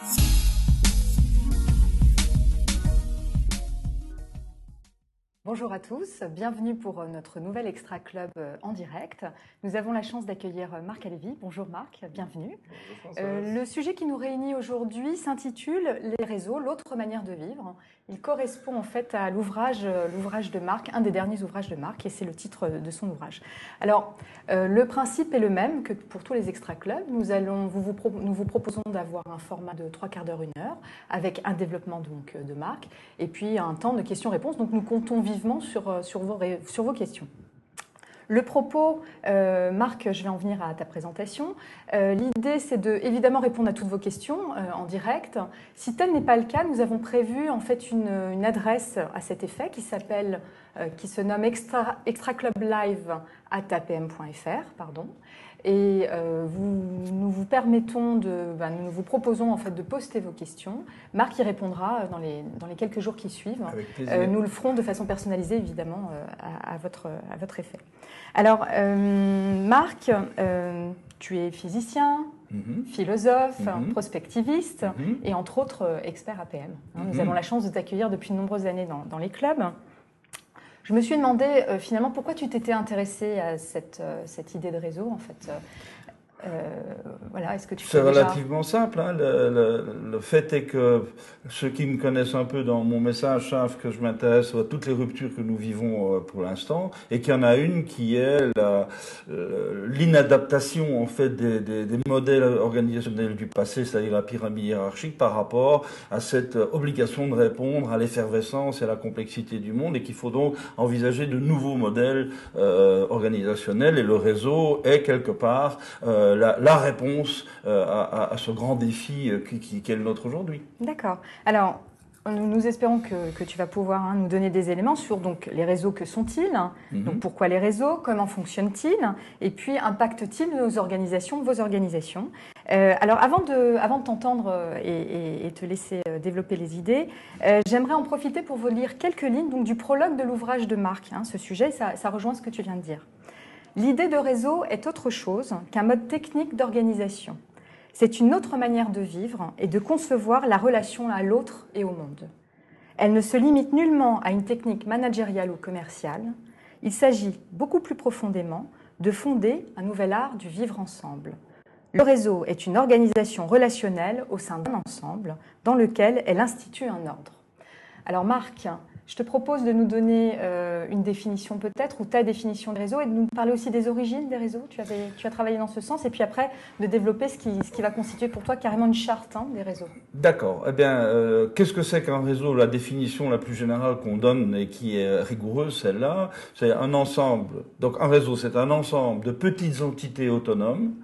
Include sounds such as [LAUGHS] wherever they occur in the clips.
Bye. Bonjour à tous, bienvenue pour euh, notre nouvel Extra Club euh, en direct. Nous avons la chance d'accueillir euh, Marc Alévi. Bonjour Marc, bienvenue. Euh, le sujet qui nous réunit aujourd'hui s'intitule Les réseaux, l'autre manière de vivre. Il correspond en fait à l'ouvrage, l'ouvrage de Marc, un des derniers ouvrages de Marc, et c'est le titre de son ouvrage. Alors, euh, le principe est le même que pour tous les Extra Clubs. Nous, allons, vous, vous, nous vous proposons d'avoir un format de trois quarts d'heure, une heure, avec un développement donc de Marc, et puis un temps de questions-réponses. Donc nous comptons vivement sur, vos, questions. Le propos, euh, Marc, je vais en venir à ta présentation. Euh, L'idée, c'est de évidemment répondre à toutes vos questions euh, en direct. Si tel n'est pas le cas, nous avons prévu en fait une, adresse à cet effet qui s'appelle, euh, qui se nomme extra, extra Club Live at apm.fr, pardon. Et euh, vous, nous vous permettons de, ben, nous vous proposons en fait de poster vos questions. Marc y répondra dans les, dans les quelques jours qui suivent. Avec plaisir. Euh, nous le ferons de façon personnalisée évidemment euh, à, à, votre, à votre effet. Alors, euh, Marc, euh, tu es physicien, Mhm. philosophe, Mhm. prospectiviste Mhm. et entre autres euh, expert APM. Hein, Nous avons la chance de t'accueillir depuis de nombreuses années dans, dans les clubs. Je me suis demandé euh, finalement pourquoi tu t'étais intéressé à cette, euh, cette idée de réseau en fait. Euh, voilà, est-ce que tu C'est déjà- relativement simple. hein. Le, le- le fait est que ceux qui me connaissent un peu dans mon message savent que je m'intéresse à toutes les ruptures que nous vivons euh, pour l'instant et qu'il y en a une qui est euh, l'inadaptation en fait des, des- des modèles organisationnels du passé, c'est-à-dire la pyramide hiérarchique, par rapport à cette obligation de répondre à l'effervescence et à la complexité du monde et qu'il faut donc envisager de nouveaux modèles euh, organisationnels et le réseau est quelque part euh, la, la réponse euh, à, ce grand défi euh, qui, qui, qui est le nôtre aujourd'hui. D'accord. Alors, nous, espérons que, que tu vas pouvoir hein, nous donner des éléments sur donc les réseaux. Que sont-ils Mhm. Donc pourquoi les réseaux Comment fonctionnent-ils Et puis impactent-ils nos organisations, vos organisations Euh, Alors avant de, avant de t'entendre euh, et, et- et te laisser euh, développer les idées, euh, j'aimerais en profiter pour vous lire quelques lignes donc, du prologue de l'ouvrage de Marc. hein. ce sujet, ça, ça rejoint ce que tu viens de dire. L'idée de réseau est autre chose qu'un mode technique d'organisation. C'est une autre manière de vivre et de concevoir la relation à l'autre et au monde. Elle ne se limite nullement à une technique managériale ou commerciale. Il s'agit beaucoup plus profondément de fonder un nouvel art du vivre ensemble. Le réseau est une organisation relationnelle au sein d'un ensemble dans lequel elle institue un ordre. Alors Marc, je te propose de nous donner euh, une définition peut-être, ou ta définition des réseaux, et de nous parler aussi des origines des réseaux. Tu, as travaillé dans ce sens, et puis après de développer ce qui, ce qui va constituer pour toi carrément une charte hein, des réseaux. D'accord. Eh bien, euh, qu'est-ce que c'est qu'un réseau? La définition la plus générale qu'on donne et qui est rigoureuse, celle-là, c'est un ensemble. Donc, un réseau, c'est un ensemble de petites entités autonomes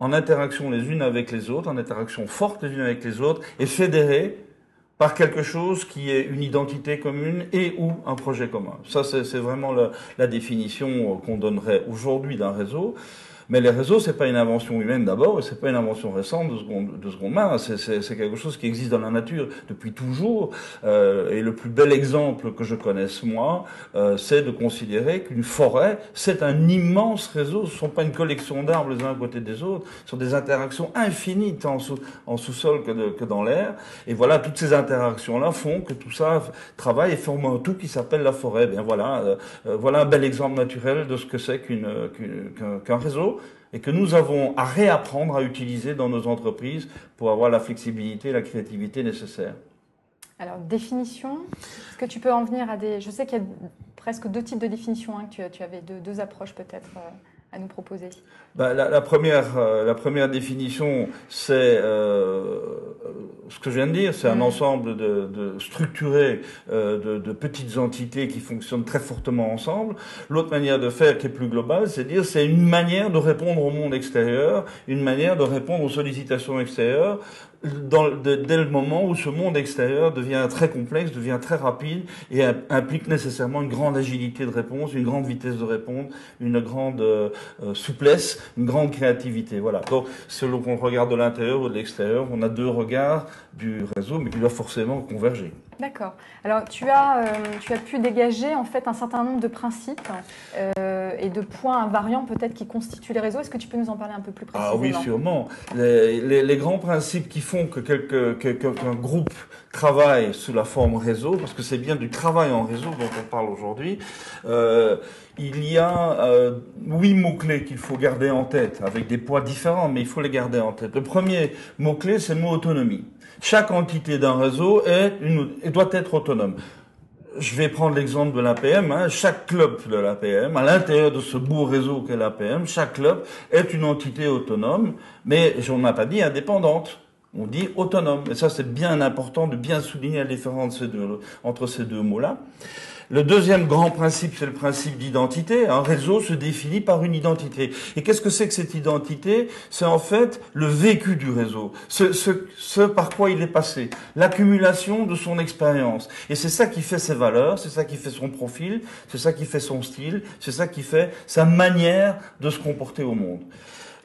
en interaction les unes avec les autres, en interaction forte les unes avec les autres, et fédérées par quelque chose qui est une identité commune et ou un projet commun. Ça, c'est vraiment la, la définition qu'on donnerait aujourd'hui d'un réseau. Mais les réseaux, c'est pas une invention humaine d'abord, et c'est pas une invention récente de seconde, de seconde main. C'est- quelque chose qui existe dans la nature depuis toujours. Euh, et le plus bel exemple que je connaisse moi, euh, c'est de considérer qu'une forêt, c'est un immense réseau. Ce sont pas une collection d'arbres les uns à côté des autres. Ce sont des interactions infinies tant en sous- en sous-sol que, que dans l'air. Et voilà, toutes ces interactions-là font que tout ça travaille et forme un tout qui s'appelle la forêt. Bien voilà, euh, euh, voilà un bel exemple naturel de ce que c'est qu'un qu'un réseau et que nous avons à réapprendre à utiliser dans nos entreprises pour avoir la flexibilité et la créativité nécessaires. Alors, définition, est-ce que tu peux en venir à des... Je sais qu'il y a presque deux types de définitions, hein, que tu, avais deux, deux approches peut-être euh, à nous proposer. Ben, la, la première, euh, la première définition, c'est euh, ce que je viens de dire, c'est un Mhm. ensemble de, de structuré euh, de, de petites entités qui fonctionnent très fortement ensemble. L'autre manière de faire, qui est plus globale, c'est dire c'est une manière de répondre au monde extérieur, une manière de répondre aux sollicitations extérieures. Dès le moment où ce monde extérieur devient très complexe, devient très rapide et im- implique nécessairement une grande agilité de réponse, une grande vitesse de réponse, une grande euh, euh, souplesse, une grande créativité. Voilà. Donc, selon qu'on regarde de l'intérieur ou de l'extérieur, on a deux regards du réseau, mais qui doit forcément converger. D'accord. Alors, tu as, euh, tu as pu dégager en fait un certain nombre de principes euh, et de points invariants peut-être qui constituent les réseaux. Est-ce que tu peux nous en parler un peu plus précisément Ah oui, sûrement. Les, les, grands principes qui font que qu'un groupe travaille sous la forme réseau, parce que c'est bien du travail en réseau dont on parle aujourd'hui, euh, il y a euh, huit mots-clés qu'il faut garder en tête, avec des poids différents, mais il faut les garder en tête. Le premier mot-clé, c'est le mot autonomie. Chaque entité d'un réseau est une, doit être autonome. Je vais prendre l'exemple de l'APM. Hein. Chaque club de l'APM, à l'intérieur de ce beau réseau qu'est l'APM, chaque club est une entité autonome, mais on n'a pas dit indépendante. On dit autonome. Et ça, c'est bien important de bien souligner la différence entre ces deux mots-là. Le deuxième grand principe, c'est le principe d'identité. Un réseau se définit par une identité. Et qu'est-ce que c'est que cette identité? C'est en fait le vécu du réseau, ce, ce, ce par quoi il est passé, l'accumulation de son expérience. Et c'est ça qui fait ses valeurs, c'est ça qui fait son profil, c'est ça qui fait son style, c'est ça qui fait sa manière de se comporter au monde.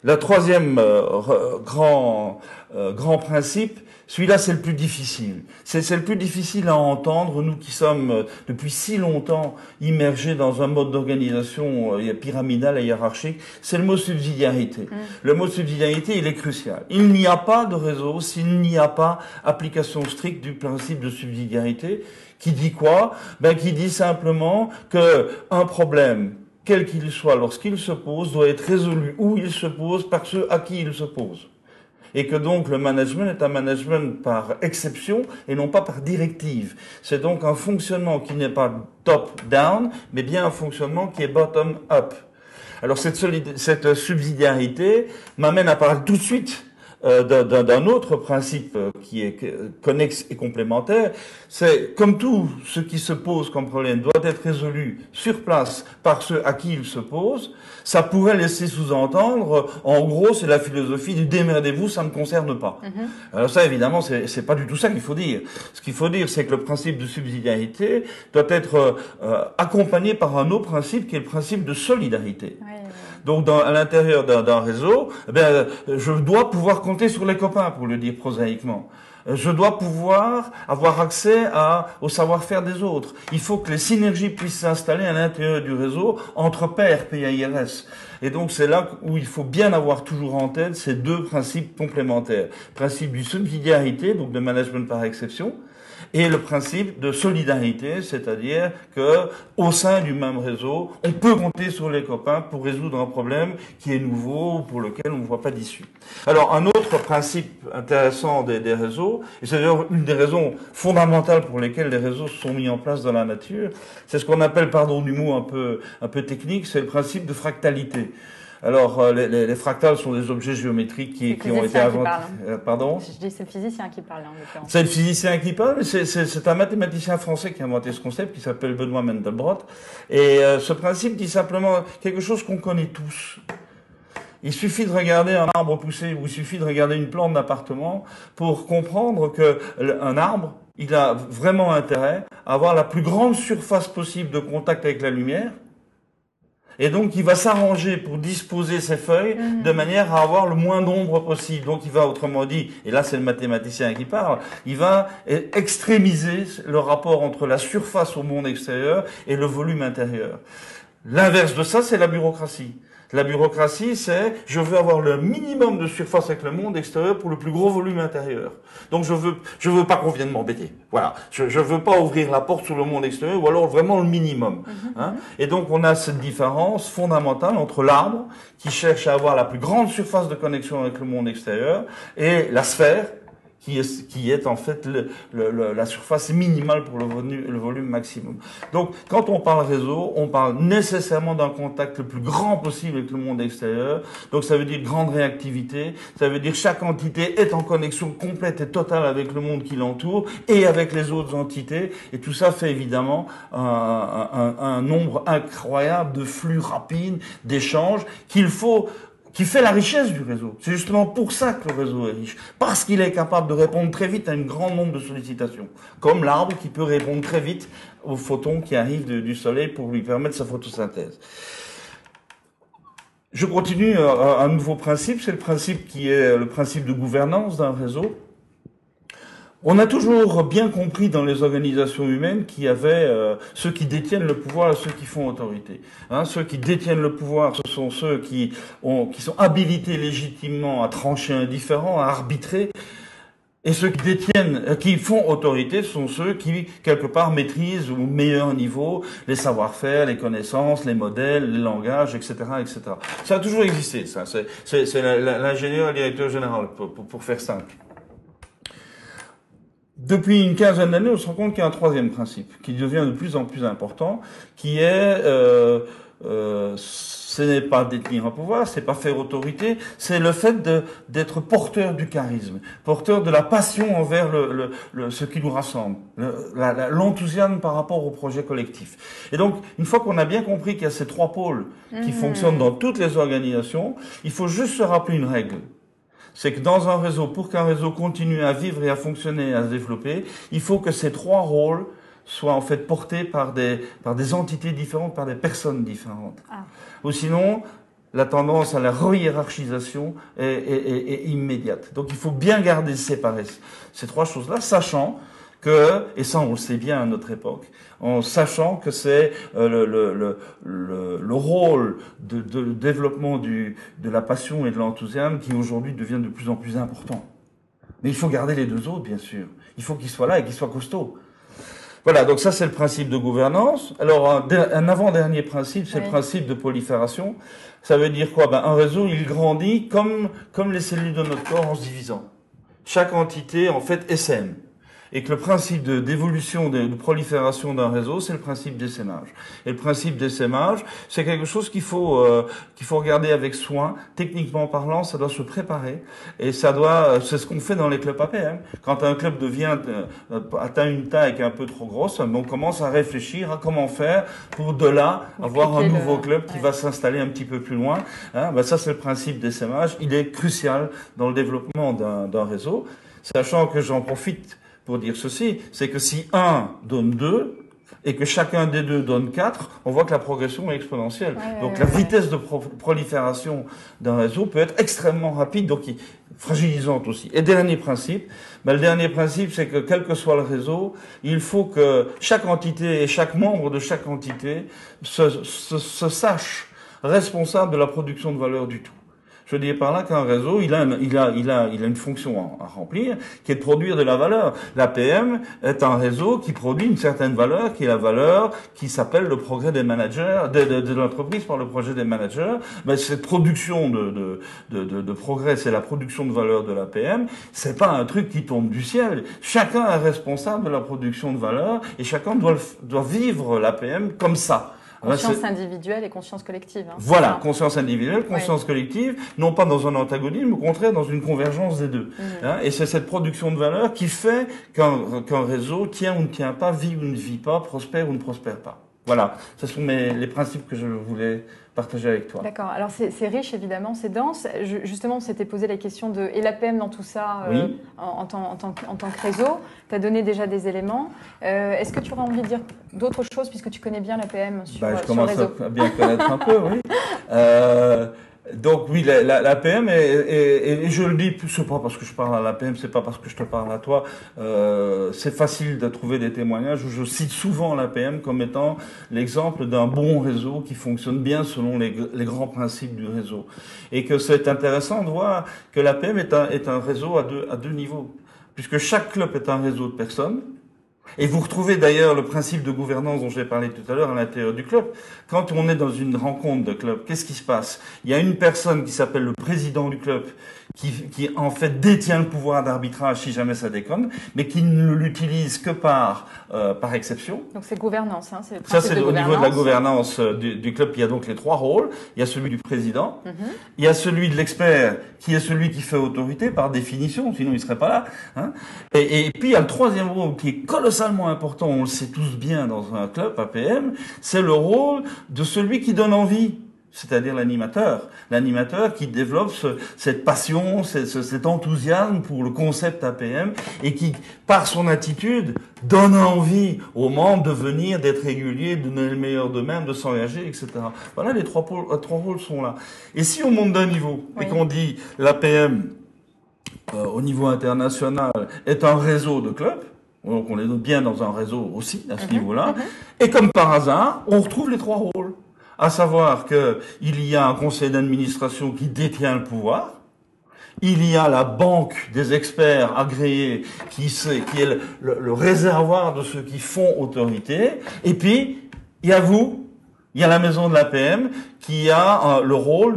Le troisième euh, grand, euh, grand principe, celui-là, c'est le plus difficile. C'est le plus difficile à entendre, nous qui sommes euh, depuis si longtemps immergés dans un mode d'organisation euh, pyramidal et hiérarchique. C'est le mot subsidiarité. Mm. Le mot subsidiarité, il est crucial. Il n'y a pas de réseau s'il n'y a pas application stricte du principe de subsidiarité qui dit quoi? Ben qui dit simplement que un problème quel qu'il soit lorsqu'il se pose doit être résolu où il se pose par ceux à qui il se pose et que donc le management est un management par exception et non pas par directive. C'est donc un fonctionnement qui n'est pas top-down, mais bien un fonctionnement qui est bottom-up. Alors cette, cette subsidiarité m'amène à parler tout de suite d'un autre principe euh, qui est connexe et complémentaire, c'est comme tout ce qui se pose comme problème doit être résolu sur place par ceux à qui il se pose, ça pourrait laisser sous-entendre, en gros, c'est la philosophie du démerdez-vous, ça ne me concerne pas. Mm-hmm. Alors ça, évidemment, c'est pas du tout ça qu'il faut dire. Ce qu'il faut dire, c'est que le principe de subsidiarité doit être euh, accompagné par un autre principe qui est le principe de solidarité. Donc, dans, à l'intérieur d'un réseau, eh je dois pouvoir compter sur les copains, pour le dire prosaïquement. Je dois pouvoir avoir accès à, au savoir-faire des autres. Il faut que les synergies puissent s'installer à l'intérieur du réseau entre pairs PAIRS. Et donc c'est là où il faut bien avoir toujours en tête ces deux principes complémentaires. Principe du subsidiarité, donc de management par exception, et le principe de solidarité, c'est-à-dire que au sein du même réseau, on peut compter sur les copains pour résoudre un problème qui est nouveau ou pour lequel on ne voit pas d'issue. Alors un autre principe intéressant des, réseaux, et c'est d'ailleurs une des raisons fondamentales pour lesquelles les réseaux sont mis en place dans la nature, c'est ce qu'on appelle, pardon du mot un peu un peu technique, c'est le principe de fractalité. Alors, euh, les, les, fractales sont des objets géométriques qui, qui ont été inventés. Hein. Euh, pardon? Je dis c'est le physicien qui parle. C'est le physicien qui parle. C'est un mathématicien français qui a inventé ce concept, qui s'appelle Benoît Mendelbrot. Et euh, ce principe dit simplement quelque chose qu'on connaît tous. Il suffit de regarder un arbre pousser ou il suffit de regarder une plante d'appartement pour comprendre que un arbre, il a vraiment intérêt à avoir la plus grande surface possible de contact avec la lumière et donc, il va s'arranger pour disposer ses feuilles mhm. de manière à avoir le moins d'ombre possible. Donc, il va, autrement dit, et là, c'est le mathématicien qui parle, il va extrémiser le rapport entre la surface au monde extérieur et le volume intérieur. L'inverse de ça, c'est la bureaucratie. La bureaucratie, c'est je veux avoir le minimum de surface avec le monde extérieur pour le plus gros volume intérieur. Donc je veux je veux pas qu'on vienne m'embêter. Voilà, je je veux pas ouvrir la porte sur le monde extérieur ou alors vraiment le minimum. Mhm. Hein. Et donc on a cette différence fondamentale entre l'arbre qui cherche à avoir la plus grande surface de connexion avec le monde extérieur et la sphère qui est, qui est en fait le, le, la surface minimale pour le volume, le volume maximum. Donc, quand on parle réseau, on parle nécessairement d'un contact le plus grand possible avec le monde extérieur. Donc, ça veut dire grande réactivité. Ça veut dire chaque entité est en connexion complète et totale avec le monde qui l'entoure et avec les autres entités. Et tout ça fait évidemment un, un, un nombre incroyable de flux rapides, d'échanges qu'il faut qui fait la richesse du réseau. C'est justement pour ça que le réseau est riche, parce qu'il est capable de répondre très vite à un grand nombre de sollicitations, comme l'arbre qui peut répondre très vite aux photons qui arrivent du soleil pour lui permettre sa photosynthèse. Je continue euh, un nouveau principe, c'est le principe qui est le principe de gouvernance d'un réseau. On a toujours bien compris dans les organisations humaines qu'il y avait euh, ceux qui détiennent le pouvoir et ceux qui font autorité. Hein, ceux qui détiennent le pouvoir, ce sont ceux qui, ont, qui sont habilités légitimement à trancher un différent, à arbitrer. Et ceux qui détiennent, euh, qui font autorité, sont ceux qui, quelque part, maîtrisent au meilleur niveau les savoir-faire, les connaissances, les modèles, les langages, etc., etc. Ça a toujours existé, ça. C'est l'ingénieur le directeur général, pour, pour faire simple. Depuis une quinzaine d'années, on se rend compte qu'il y a un troisième principe qui devient de plus en plus important, qui est euh, euh, ce n'est pas détenir un pouvoir, c'est pas faire autorité, c'est le fait d'être porteur du charisme, porteur de la passion envers le, le, ce qui nous rassemble, l'enthousiasme par rapport au projet collectif. Et donc, une fois qu'on a bien compris qu'il y a ces trois pôles qui mmh. fonctionnent dans toutes les organisations, il faut juste se rappeler une règle c'est que dans un réseau, pour qu'un réseau continue à vivre et à fonctionner, à se développer, il faut que ces trois rôles soient en fait portés par des, par des entités différentes, par des personnes différentes. Ah. Ou sinon, la tendance à la re-hiérarchisation est, est, est, immédiate. Donc il faut bien garder séparés ces trois choses-là, sachant que, et ça on le sait bien à notre époque, en sachant que c'est euh, le, le, le, le, rôle de, de développement du, de la passion et de l'enthousiasme qui aujourd'hui devient de plus en plus important. Mais il faut garder les deux autres, bien sûr. Il faut qu'ils soient là et qu'ils soient costauds. Voilà, donc ça c'est le principe de gouvernance. Alors un, un avant-dernier principe, c'est le principe de prolifération. Ça veut dire quoi? Ben, Un réseau, il grandit comme, comme les cellules de notre corps en se divisant. Chaque entité, en fait, SM et que le principe d'évolution, de, de, prolifération d'un réseau, c'est le principe d'essaimage. Et le principe d'essaimage, c'est quelque chose qu'il faut euh, qu'il faut regarder avec soin. Techniquement parlant, ça doit se préparer et ça doit, c'est ce qu'on fait dans les clubs APM. Quand un club devient euh, atteint une taille qui est un peu trop grosse, on commence à réfléchir à comment faire pour de là avoir un nouveau club qui va s'installer un petit peu plus loin. Hein, ben ça, c'est le principe d'essaimage. Il est crucial dans le développement d'un réseau, sachant que j'en profite pour dire ceci, c'est que si 1 donne 2, et que chacun des deux donne 4, on voit que la progression est exponentielle. donc la vitesse de prolifération d'un réseau peut être extrêmement rapide, donc fragilisante aussi. Et dernier principe, ben, le dernier principe, c'est que quel que soit le réseau, il faut que chaque entité et chaque membre de chaque entité se, se sache responsable de la production de valeur du tout. Je dis par là qu'un réseau, il a, il, a, il, a, il a une fonction à, remplir, qui est de produire de la valeur. L'APM est un réseau qui produit une certaine valeur, qui est la valeur qui s'appelle le progrès des managers, de, l'entreprise par le projet des managers. Mais cette production de, de, de, de progrès, c'est la production de valeur de l'APM. C'est pas un truc qui tombe du ciel. Chacun est responsable de la production de valeur et chacun doit, doit vivre l'APM comme ça. Conscience individuelle et conscience collective. Hein, voilà, conscience individuelle, conscience collective, non pas dans un antagonisme, au contraire dans une convergence des deux. Mhm. Hein, et c'est cette production de valeur qui fait qu'un réseau tient ou ne tient pas, vit ou ne vit pas, prospère ou ne prospère pas. Voilà, ce sont mes, les principes que je voulais partager avec toi. D'accord. Alors c'est riche évidemment, c'est dense. justement, on s'était posé la question de et l'APM dans tout ça euh, en, tant, en, tant, en, tant, que réseau. Tu as donné déjà des éléments. Euh, est-ce que tu aurais envie de dire d'autres choses puisque tu connais bien l'APM sur, bah, je commence à bien connaître un peu, oui. [LAUGHS] Euh, donc oui, la, la, la PM, et, je le dis, c'est pas parce que je parle à la PM, c'est pas parce que je te parle à toi, euh, c'est facile de trouver des témoignages où je cite souvent la PM comme étant l'exemple d'un bon réseau qui fonctionne bien selon les, les, grands principes du réseau. Et que c'est intéressant de voir que la PM est un, est un réseau à deux, à deux niveaux, puisque chaque club est un réseau de personnes, et vous retrouvez d'ailleurs le principe de gouvernance dont j'ai parlé tout à l'heure à l'intérieur du club. Quand on est dans une rencontre de club, qu'est-ce qui se passe? Il y a une personne qui s'appelle le président du club qui, qui en fait détient le pouvoir d'arbitrage si jamais ça déconne, mais qui ne l'utilise que par euh, par exception. Donc c'est gouvernance, hein, c'est Ça c'est au niveau de la gouvernance euh, du, du, club. Il y a donc les trois rôles. Il y a celui du président, mhm. il y a celui de l'expert qui est celui qui fait autorité par définition, sinon il serait pas là. Hein. Et, et, puis il y a le troisième rôle qui est colossalement important. On le sait tous bien dans un club APM, c'est le rôle de celui qui donne envie c'est-à-dire l'animateur. L'animateur qui développe cette passion, cet enthousiasme pour le concept APM et qui, par son attitude, donne envie aux membres de venir, d'être réguliers, de donner le meilleur d'eux-mêmes, de s'engager, etc. Voilà, les trois, trois rôles sont là. Et si on monte d'un niveau et qu'on dit l'APM euh, au niveau international est un réseau de clubs. Donc on est bien dans un réseau aussi à ce mhm. niveau-là. Mhm. Et comme par hasard, on retrouve les trois rôles. À savoir qu'il y a un conseil d'administration qui détient le pouvoir, il y a la banque des experts agréés qui, est le, réservoir de ceux qui font autorité. Et puis, il y a vous, il y a la maison de l'APM qui a euh, le rôle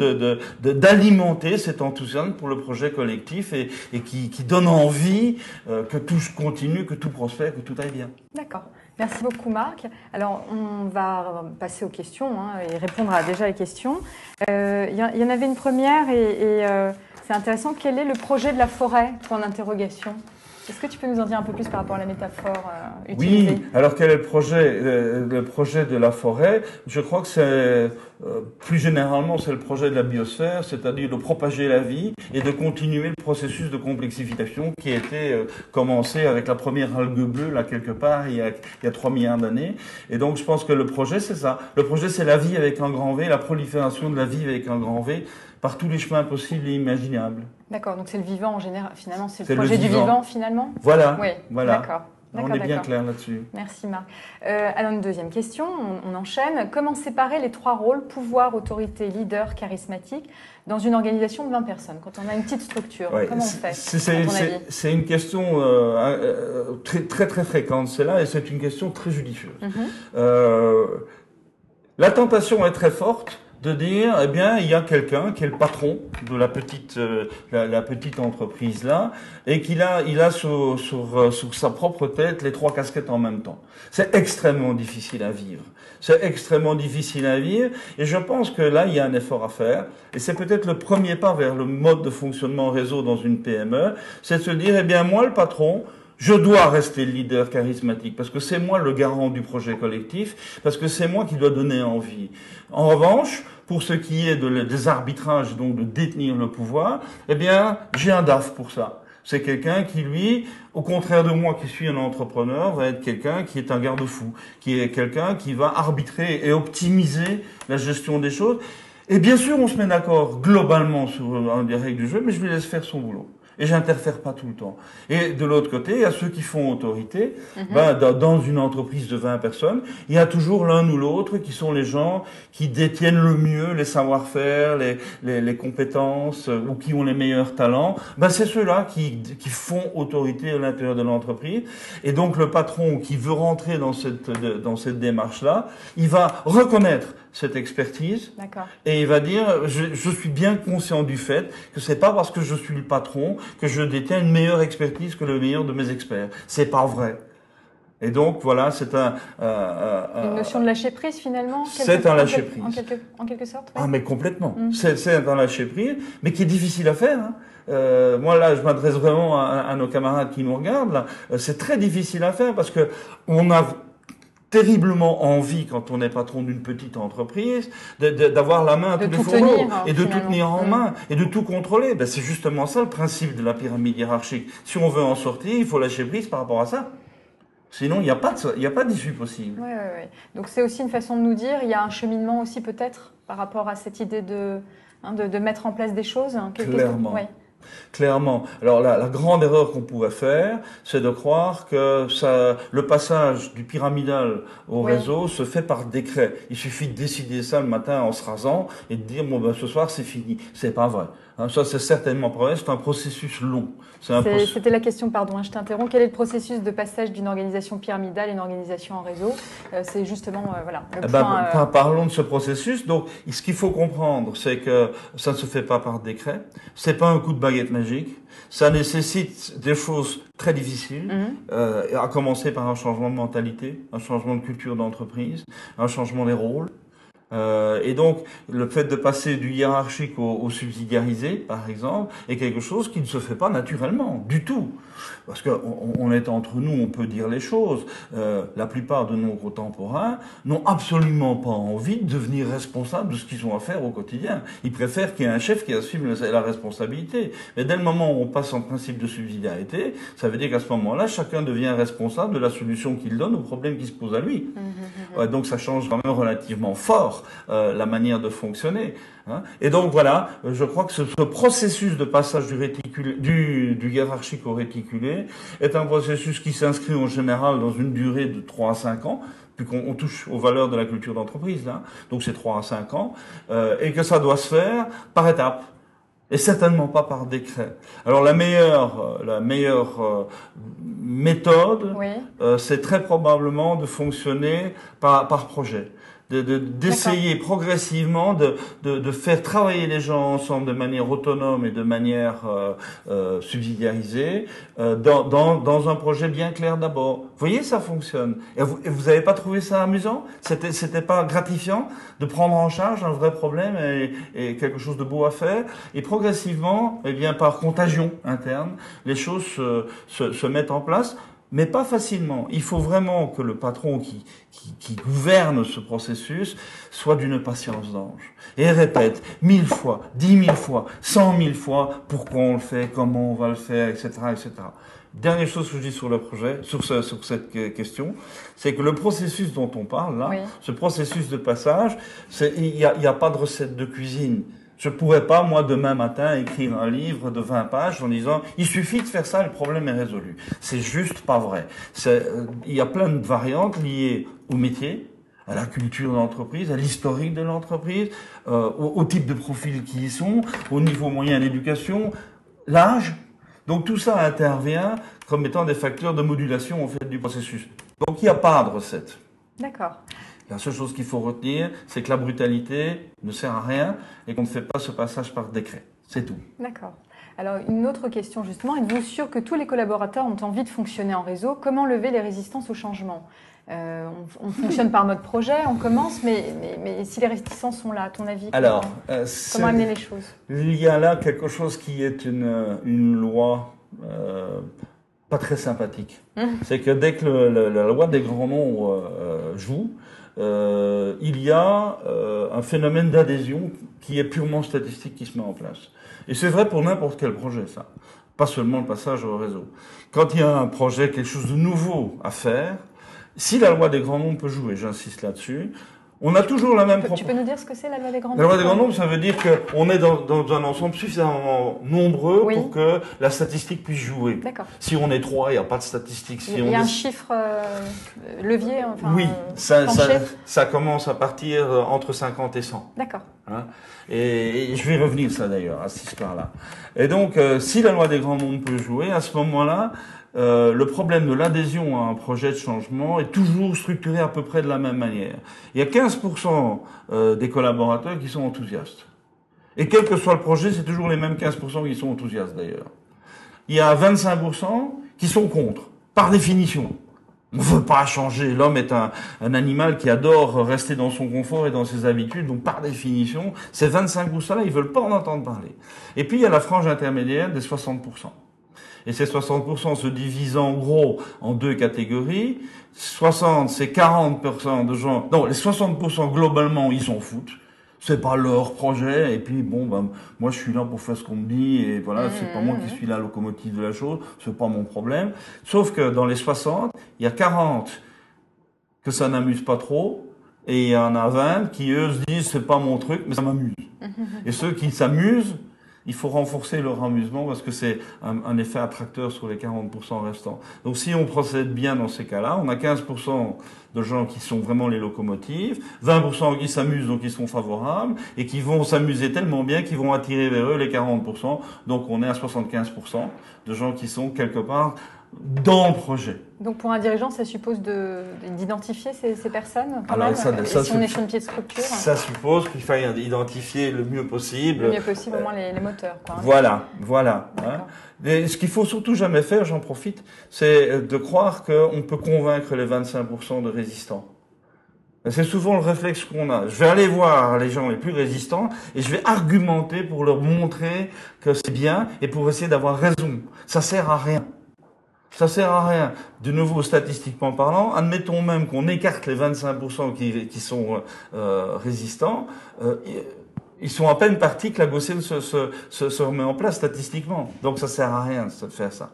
d'alimenter cet enthousiasme pour le projet collectif et, qui, donne envie euh, que tout continue, que tout prospère, que tout aille bien. D'accord. Merci beaucoup Marc. Alors on va passer aux questions hein, et répondre à déjà les questions. Euh, il y, en avait une première et, c'est intéressant. Quel est le projet de la forêt? Point d'interrogation. Est-ce que tu peux nous en dire un peu plus par rapport à la métaphore euh, utilisée? Oui, alors quel est le projet, le, projet de la forêt? Je crois que c'est, euh, plus généralement, c'est le projet de la biosphère, c'est-à-dire de propager la vie et de continuer le processus de complexification qui a été euh, commencé avec la première algue bleue, là, quelque part, il y a, il y a 3 milliards d'années. Et donc, je pense que le projet, c'est ça. Le projet, c'est la vie avec un grand V, la prolifération de la vie avec un grand V par tous les chemins possibles et imaginables. D'accord, donc c'est le vivant en général, finalement, c'est le projet du vivant finalement? Voilà, oui, voilà. D'accord. On est bien clair là-dessus. Merci Marc. Euh, alors une deuxième question, on, enchaîne. Comment séparer les trois rôles, pouvoir, autorité, leader, charismatique, dans une organisation de 20 personnes, quand on a une petite structure? Comment on fait C'est une question euh, euh, très, très très fréquente, c'est là, et c'est une question très judicieuse. Mhm. la tentation est très forte de dire, eh bien, il y a quelqu'un qui est le patron de la petite, euh, la, petite entreprise là, et qu'il a, il a sur, sur, euh, sur, sa propre tête les trois casquettes en même temps. C'est extrêmement difficile à vivre. C'est extrêmement difficile à vivre, et je pense que là, il y a un effort à faire, et c'est peut-être le premier pas vers le mode de fonctionnement réseau dans une PME, c'est de se dire, eh bien, moi, le patron, je dois rester le leader charismatique parce que c'est moi le garant du projet collectif, parce que c'est moi qui dois donner envie. En revanche, pour ce qui est de, des arbitrages, donc de détenir le pouvoir, eh bien, j'ai un DAF pour ça. C'est quelqu'un qui, lui, au contraire de moi qui suis un entrepreneur, va être quelqu'un qui est un garde-fou, qui est quelqu'un qui va arbitrer et optimiser la gestion des choses. Et bien sûr, on se met d'accord globalement sur un des règles du jeu, mais je lui laisse faire son boulot et j'interfère pas tout le temps. Et de l'autre côté, il y a ceux qui font autorité. Mhm. ben, dans une entreprise de 20 personnes, il y a toujours l'un ou l'autre qui sont les gens qui détiennent le mieux les savoir-faire, les, les, les, compétences euh, ou qui ont les meilleurs talents. Ben, c'est ceux-là qui, qui font autorité à l'intérieur de l'entreprise. Et donc le patron qui veut rentrer dans cette, dans cette démarche-là, il va reconnaître cette expertise et il va dire je, je, suis bien conscient du fait que c'est pas parce que je suis le patron que je détiens une meilleure expertise que le meilleur de mes experts. C'est pas vrai. Et donc voilà, c'est un, euh, euh, une notion de lâcher prise finalement. C'est un lâcher prise. En quelque, en quelque sorte. Ah mais complètement. Mm. C'est un lâcher prise, mais qui est difficile à faire. Hein. Euh, moi là, je m'adresse vraiment à, à, nos camarades qui nous regardent. Euh, c'est très difficile à faire parce que on a terriblement envie, quand on est patron d'une petite entreprise, d'avoir la main à tous les fourneaux et de tout tenir en mm. main et de tout contrôler. Ben, c'est justement ça le principe de la pyramide hiérarchique. Si on veut en sortir, il faut lâcher prise par rapport à ça. Sinon, il n'y a pas il a pas d'issue possible. Oui, oui, oui. Donc c'est aussi une façon de nous dire, il y a un cheminement aussi peut-être par rapport à cette idée de, hein, de, mettre en place des choses. Hein, Clairement. Clairement. Alors la, la grande erreur qu'on pouvait faire, c'est de croire que ça, le passage du pyramidal au réseau se fait par décret. Il suffit de décider ça le matin en se rasant et de dire bon ben ce soir c'est fini. C'est pas vrai. Hein, ça, c'est certainement pas. C'est un processus long. C'était la question, pardon, hein, je t'interromps. Quel est le processus de passage d'une organisation pyramidale à une organisation en réseau euh, C'est justement, euh, voilà, le eh ben, point, euh, Parlons de ce processus. Donc, ce qu'il faut comprendre, c'est que ça ne se fait pas par décret. C'est pas un coup de baguette magique. Ça nécessite des choses très difficiles, mhm. à commencer par un changement de mentalité, un changement de culture d'entreprise, un changement des rôles. Euh, et donc, le fait de passer du hiérarchique au, au, subsidiarisé, par exemple, est quelque chose qui ne se fait pas naturellement, du tout. Parce qu'on on est entre nous, on peut dire les choses. Euh, la plupart de nos contemporains n'ont absolument pas envie de devenir responsables de ce qu'ils ont à faire au quotidien. Ils préfèrent qu'il y ait un chef qui assume la responsabilité. Mais dès le moment où on passe en principe de subsidiarité, ça veut dire qu'à ce moment-là, chacun devient responsable de la solution qu'il donne au problème qui se pose à lui. Mmh, mmh, mmh. donc ça change quand même relativement fort adore la manière de fonctionner. Hein. Et donc voilà, je crois que ce, processus de passage du, réticulé, du, du, hiérarchique au réticulé est un processus qui s'inscrit en général dans une durée de 3 à 5 ans puis qu'on touche aux valeurs de la culture d'entreprise, là. donc c'est 3 à 5 ans, euh, et que ça doit se faire par étapes et certainement pas par décret. Alors la meilleure, euh, la meilleure euh, méthode, euh, c'est très probablement de fonctionner par, par projet d'essayer progressivement de, de, de, faire travailler les gens ensemble de manière autonome et de manière euh, euh, subsidiarisée euh, dans, dans, dans, un projet bien clair d'abord. Vous voyez, ça fonctionne. Et vous, vous avez pas trouvé ça amusant? C'était c'était pas gratifiant de prendre en charge un vrai problème et, et, quelque chose de beau à faire? Et progressivement, eh bien par contagion interne, les choses se, se, se mettent en place mais pas facilement. Il faut vraiment que le patron qui, qui, qui gouverne ce processus soit d'une patience d'ange. Et répète mille fois, dix mille fois, cent mille fois pourquoi on le fait, comment on va le faire, etc., etc. Dernière chose que je dis sur le projet, sur, ce, sur cette question, c'est que le processus dont on parle là, ce processus de passage, il n'y a, y a pas de recette de cuisine. Je pourrais pas, moi, demain matin, écrire un livre de 20 pages en disant, il suffit de faire ça, le problème est résolu. C'est juste pas vrai. Euh, il y a plein de variantes liées au métier, à la culture de l'entreprise, à l'historique de l'entreprise, euh, au, type de profil qui y sont, au niveau moyen d'éducation, l'âge. Donc tout ça intervient comme étant des facteurs de modulation en fait du processus. Donc il n'y a pas de recette. D'accord. La seule chose qu'il faut retenir, c'est que la brutalité ne sert à rien et qu'on ne fait pas ce passage par décret. C'est tout. D'accord. Alors, une autre question justement, êtes-vous sûr que tous les collaborateurs ont envie de fonctionner en réseau? Comment lever les résistances au changement? Euh, on, fonctionne par mode projet, on commence, mais, mais, si les résistances sont là, à ton avis, Alors, comment, euh, amener les choses? Il y a là quelque chose qui est une, une loi euh, pas très sympathique. Hum. C'est que dès que la loi des grands nombres joue, euh, il y a euh, un phénomène d'adhésion qui est purement statistique qui se met en place. Et c'est vrai pour n'importe quel projet, ça. Pas seulement le passage au réseau. Quand il y a un projet, quelque chose de nouveau à faire, si la loi des grands nombres peut jouer, j'insiste là-dessus, on a toujours la même. Tu peux nous dire ce que c'est la loi des grands nombres La loi des grands nombres, ça veut dire qu'on est dans, dans, un ensemble suffisamment nombreux pour que la statistique puisse jouer. D'accord. Si on est trois, il n'y a pas de statistique. Si il y a un chiffre euh, levier, enfin. Oui, ça, ça, ça, commence à partir euh, entre 50 et 100. D'accord. Hein et, je vais revenir ça d'ailleurs à cette histoire-là. Et donc, euh, si la loi des grands nombres peut jouer, à ce moment-là, euh, le problème de l'adhésion à un projet de changement est toujours structuré à peu près de la même manière. Il y a 15% euh, des collaborateurs qui sont enthousiastes. Et quel que soit le projet, c'est toujours les mêmes 15% qui sont enthousiastes d'ailleurs. Il y a 25% qui sont contre, par définition. On ne veut pas changer. L'homme est un, animal qui adore rester dans son confort et dans ses habitudes. Donc, par définition, ces 25%-là, ils veulent pas en entendre parler. Et puis, il y a la frange intermédiaire des 60%. Et ces 60% se divisent en gros en deux catégories. 60, c'est 40% de gens. Non, les 60% globalement, ils s'en foutent. C'est pas leur projet. Et puis bon, ben, moi je suis là pour faire ce qu'on me dit. Et voilà, c'est pas moi qui mmh. suis la locomotive de la chose. C'est pas mon problème. Sauf que dans les 60, il y a 40 que ça n'amuse pas trop. Et il y en a 20 qui eux se disent c'est pas mon truc, mais ça m'amuse. Mmh. Et ceux qui s'amusent, il faut renforcer leur amusement parce que c'est un, effet attracteur sur les 40% restants. Donc si on procède bien dans ces cas-là, on a 15% de gens qui sont vraiment les locomotives, 20% qui s'amusent donc qui sont favorables et qui vont s'amuser tellement bien qu'ils vont attirer vers eux les 40%. Donc on est à 75% de gens qui sont quelque part dans le projet. Donc pour un dirigeant, ça suppose d'identifier ces, ces, personnes quand même, ça, ça, si on est sur une pied de structure Ça suppose qu'il faille identifier le mieux possible. Le mieux possible, au moins les, les moteurs. Quoi, hein. Voilà, voilà. Hein. ce qu'il faut surtout jamais faire, j'en profite, c'est de croire qu'on peut convaincre les 25% de résistants. C'est souvent le réflexe qu'on a. Je vais aller voir les gens les plus résistants et je vais argumenter pour leur montrer que c'est bien et pour essayer d'avoir raison. Ça sert à rien. Ça sert à rien. De nouveau, statistiquement parlant, admettons même qu'on écarte les 25% qui, qui sont euh, résistants, euh, ils sont à peine partis que la gaussienne se, se, se, se, remet en place statistiquement. Donc ça sert à rien de faire ça.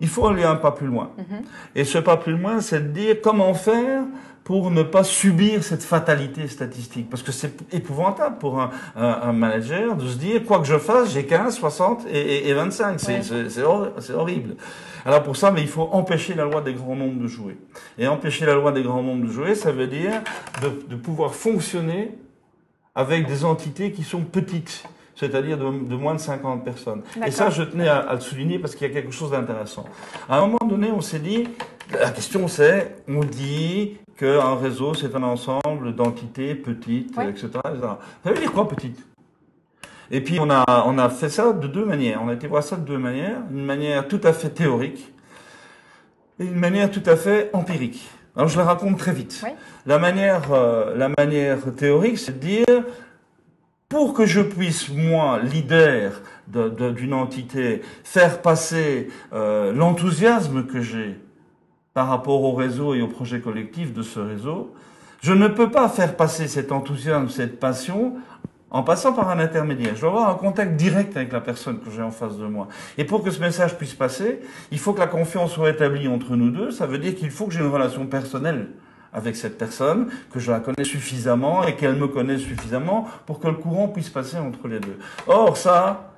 il faut aller un pas plus loin. Mhm. Et ce pas plus loin, c'est de dire comment faire pour ne pas subir cette fatalité statistique. Parce que c'est épouvantable pour un, un, manager de se dire, quoi que je fasse, j'ai 15, 60 et, et 25. C'est horrible. Alors pour ça, mais il faut empêcher la loi des grands nombres de jouer. Et empêcher la loi des grands nombres de jouer, ça veut dire de, de pouvoir fonctionner avec des entités qui sont petites c'est-à-dire de, moins de 50 personnes. Et ça, je tenais à, le souligner parce qu'il y a quelque chose d'intéressant. À un moment donné, on s'est dit, la question c'est, on dit qu'un réseau, c'est un ensemble d'entités petites, etc., Ça veut dire quoi petite Et puis on a, on a fait ça de deux manières. On a été voir ça de deux manières. Une manière tout à fait théorique et une manière tout à fait empirique. Alors je la raconte très vite. La manière, euh, la manière théorique, c'est de dire pour que je puisse, moi, leader d'une entité, faire passer euh, l'enthousiasme que j'ai par rapport au réseau et au projet collectif de ce réseau, je ne peux pas faire passer cet enthousiasme, cette passion, en passant par un intermédiaire. Je dois avoir un contact direct avec la personne que j'ai en face de moi. Et pour que ce message puisse passer, il faut que la confiance soit établie entre nous deux. Ça veut dire qu'il faut que j'ai une relation personnelle avec cette personne, que je la connais suffisamment et qu'elle me connaisse suffisamment pour que le courant puisse passer entre les deux. Or, ça,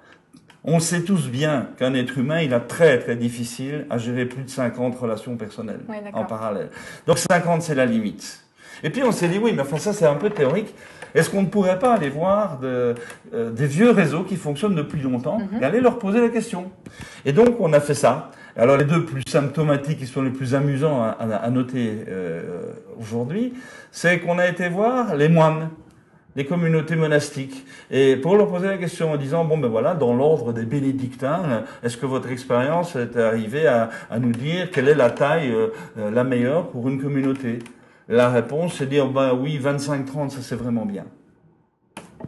on sait tous bien qu'un être humain, il a très très difficile à gérer plus de 50 relations personnelles en parallèle. Donc 50, c'est la limite. Et puis on s'est dit, oui, mais enfin ça c'est un peu théorique. Est-ce qu'on ne pourrait pas aller voir de, euh, des vieux réseaux qui fonctionnent depuis longtemps mhm. et aller leur poser la question? Et donc on a fait ça. Alors les deux plus symptomatiques, qui sont les plus amusants à, noter euh, aujourd'hui, c'est qu'on a été voir les moines, les communautés monastiques, et pour leur poser la question en disant bon ben voilà, dans l'ordre des bénédictins, est-ce que votre expérience est arrivée à, nous dire quelle est la taille euh, euh, la meilleure pour une communauté? La réponse c'est dire ben oui, 25-30, ça c'est vraiment bien.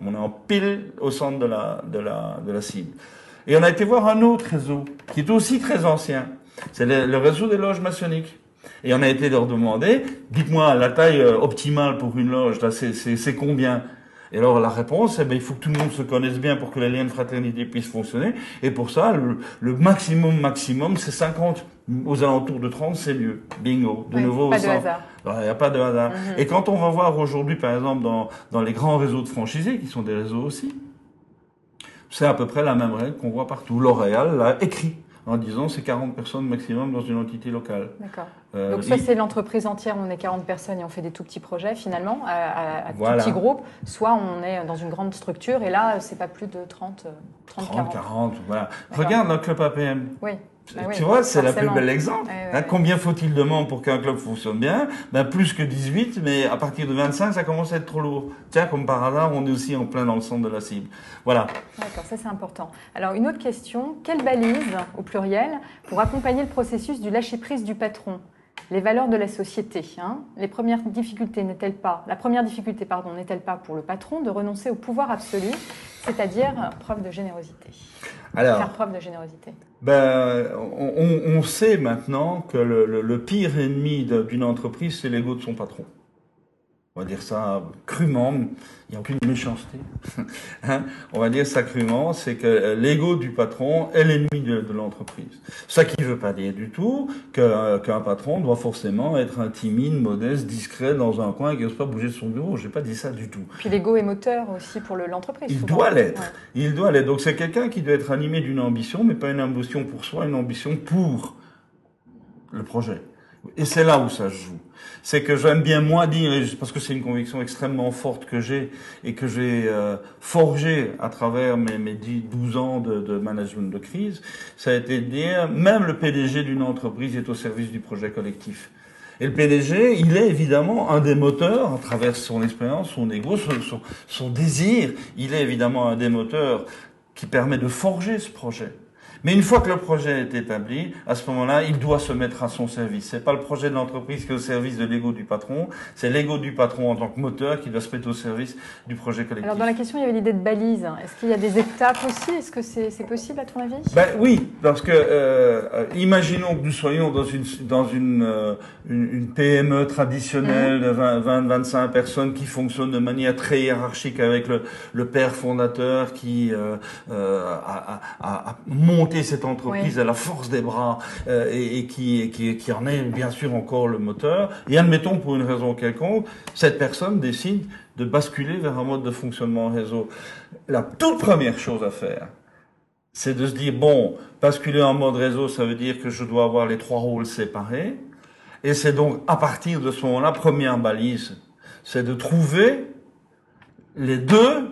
On est en pile au centre de la, de la, de la cible. Et on a été voir un autre réseau, qui est aussi très ancien. C'est le, réseau des loges maçonniques. Et on a été leur demander, dites-moi, la taille euh, optimale pour une loge, c'est combien? Et alors la réponse, eh ben, il faut que tout le monde se connaisse bien pour que les liens de fraternité puissent fonctionner. Et pour ça, le, maximum maximum, c'est 50. Aux alentours de 30, c'est mieux. Bingo. De nouveau, pas de hasard. Il n'y a pas de hasard. Mhm. Et quand on va voir aujourd'hui, par exemple, dans, dans les grands réseaux de franchisés, qui sont des réseaux aussi, c'est à peu près la même règle qu'on voit partout. L'Oréal l'a écrit en disant c'est 40 personnes maximum dans une entité locale. D'accord. Euh, Donc soit c'est l'entreprise entière, on est 40 personnes et on fait des tout petits projets finalement, à, à, tout petit groupe, soit on est dans une grande structure et là c'est pas plus de 30, 30, 30 40. 40 voilà. Regarde notre club APM. Oui. Bah tu vois, c'est la plus belle exemple. Hein, combien faut-il de membres pour qu'un club fonctionne bien? Ben, Plus que 18, mais à partir de 25, ça commence à être trop lourd. Tiens, comme par hasard, on est aussi en plein dans le centre de la cible. Voilà. D'accord, ça c'est important. Alors, une autre question. Quelle balise, au pluriel, pour accompagner le processus du lâcher-prise du patron? Les valeurs de la société. Hein. Les premières difficultés n'est-elle pas, la première difficulté pardon, n'est-elle pas pour le patron de renoncer au pouvoir absolu, c'est-à-dire preuve de générosité? Alors, Faire preuve de générosité. Ben, on, sait maintenant que le pire ennemi d'une entreprise, c'est l'ego de son patron on va dire ça crûment, il n'y a aucune méchanceté, [LAUGHS] hein on va dire ça crûment, c'est que l'ego du patron est l'ennemi de, l'entreprise. Ça qui ne veut pas dire du tout qu'un patron doit forcément être un timide, modeste, discret dans un coin et qui n'ose pas bouger de son bureau. J'ai pas dit ça du tout. Puis l'ego est moteur aussi pour l'entreprise. il doit l'être. Il doit l'être. Donc c'est quelqu'un qui doit être animé d'une ambition, mais pas une ambition pour soi, une ambition pour le projet. Et c'est là où ça se joue c'est que j'aime bien moins dire, parce que c'est une conviction extrêmement forte que j'ai et que j'ai euh, forgé à travers mes, mes 10, 12 ans de, de, management de crise, ça a été de dire, même le PDG d'une entreprise est au service du projet collectif. Et le PDG, il est évidemment un des moteurs, à travers son expérience, son ego, son, son désir, il est évidemment un des moteurs qui permet de forger ce projet. Mais une fois que le projet est établi, à ce moment-là, il doit se mettre à son service. C'est pas le projet de l'entreprise qui est au service de l'ego du patron, c'est l'ego du patron en tant que moteur qui doit se mettre au service du projet collectif. Alors dans la question, il y avait l'idée de balise. Est-ce qu'il y a des étapes aussi? Est-ce que c'est possible à ton avis? Ben, Oui, parce que euh, imaginons que nous soyons dans une, dans une, euh, une, PME traditionnelle de 20-25 personnes qui fonctionne de manière très hiérarchique avec le, le père fondateur qui euh, a, a, a monté cette entreprise à la force des bras euh, et, qui, qui, qui en est bien sûr encore le moteur. Et admettons pour une raison quelconque, cette personne décide de basculer vers un mode de fonctionnement réseau. La toute première chose à faire, c'est de se dire, bon, basculer en mode réseau, ça veut dire que je dois avoir les trois rôles séparés. Et c'est donc à partir de ce moment-là, première balise, c'est de trouver les deux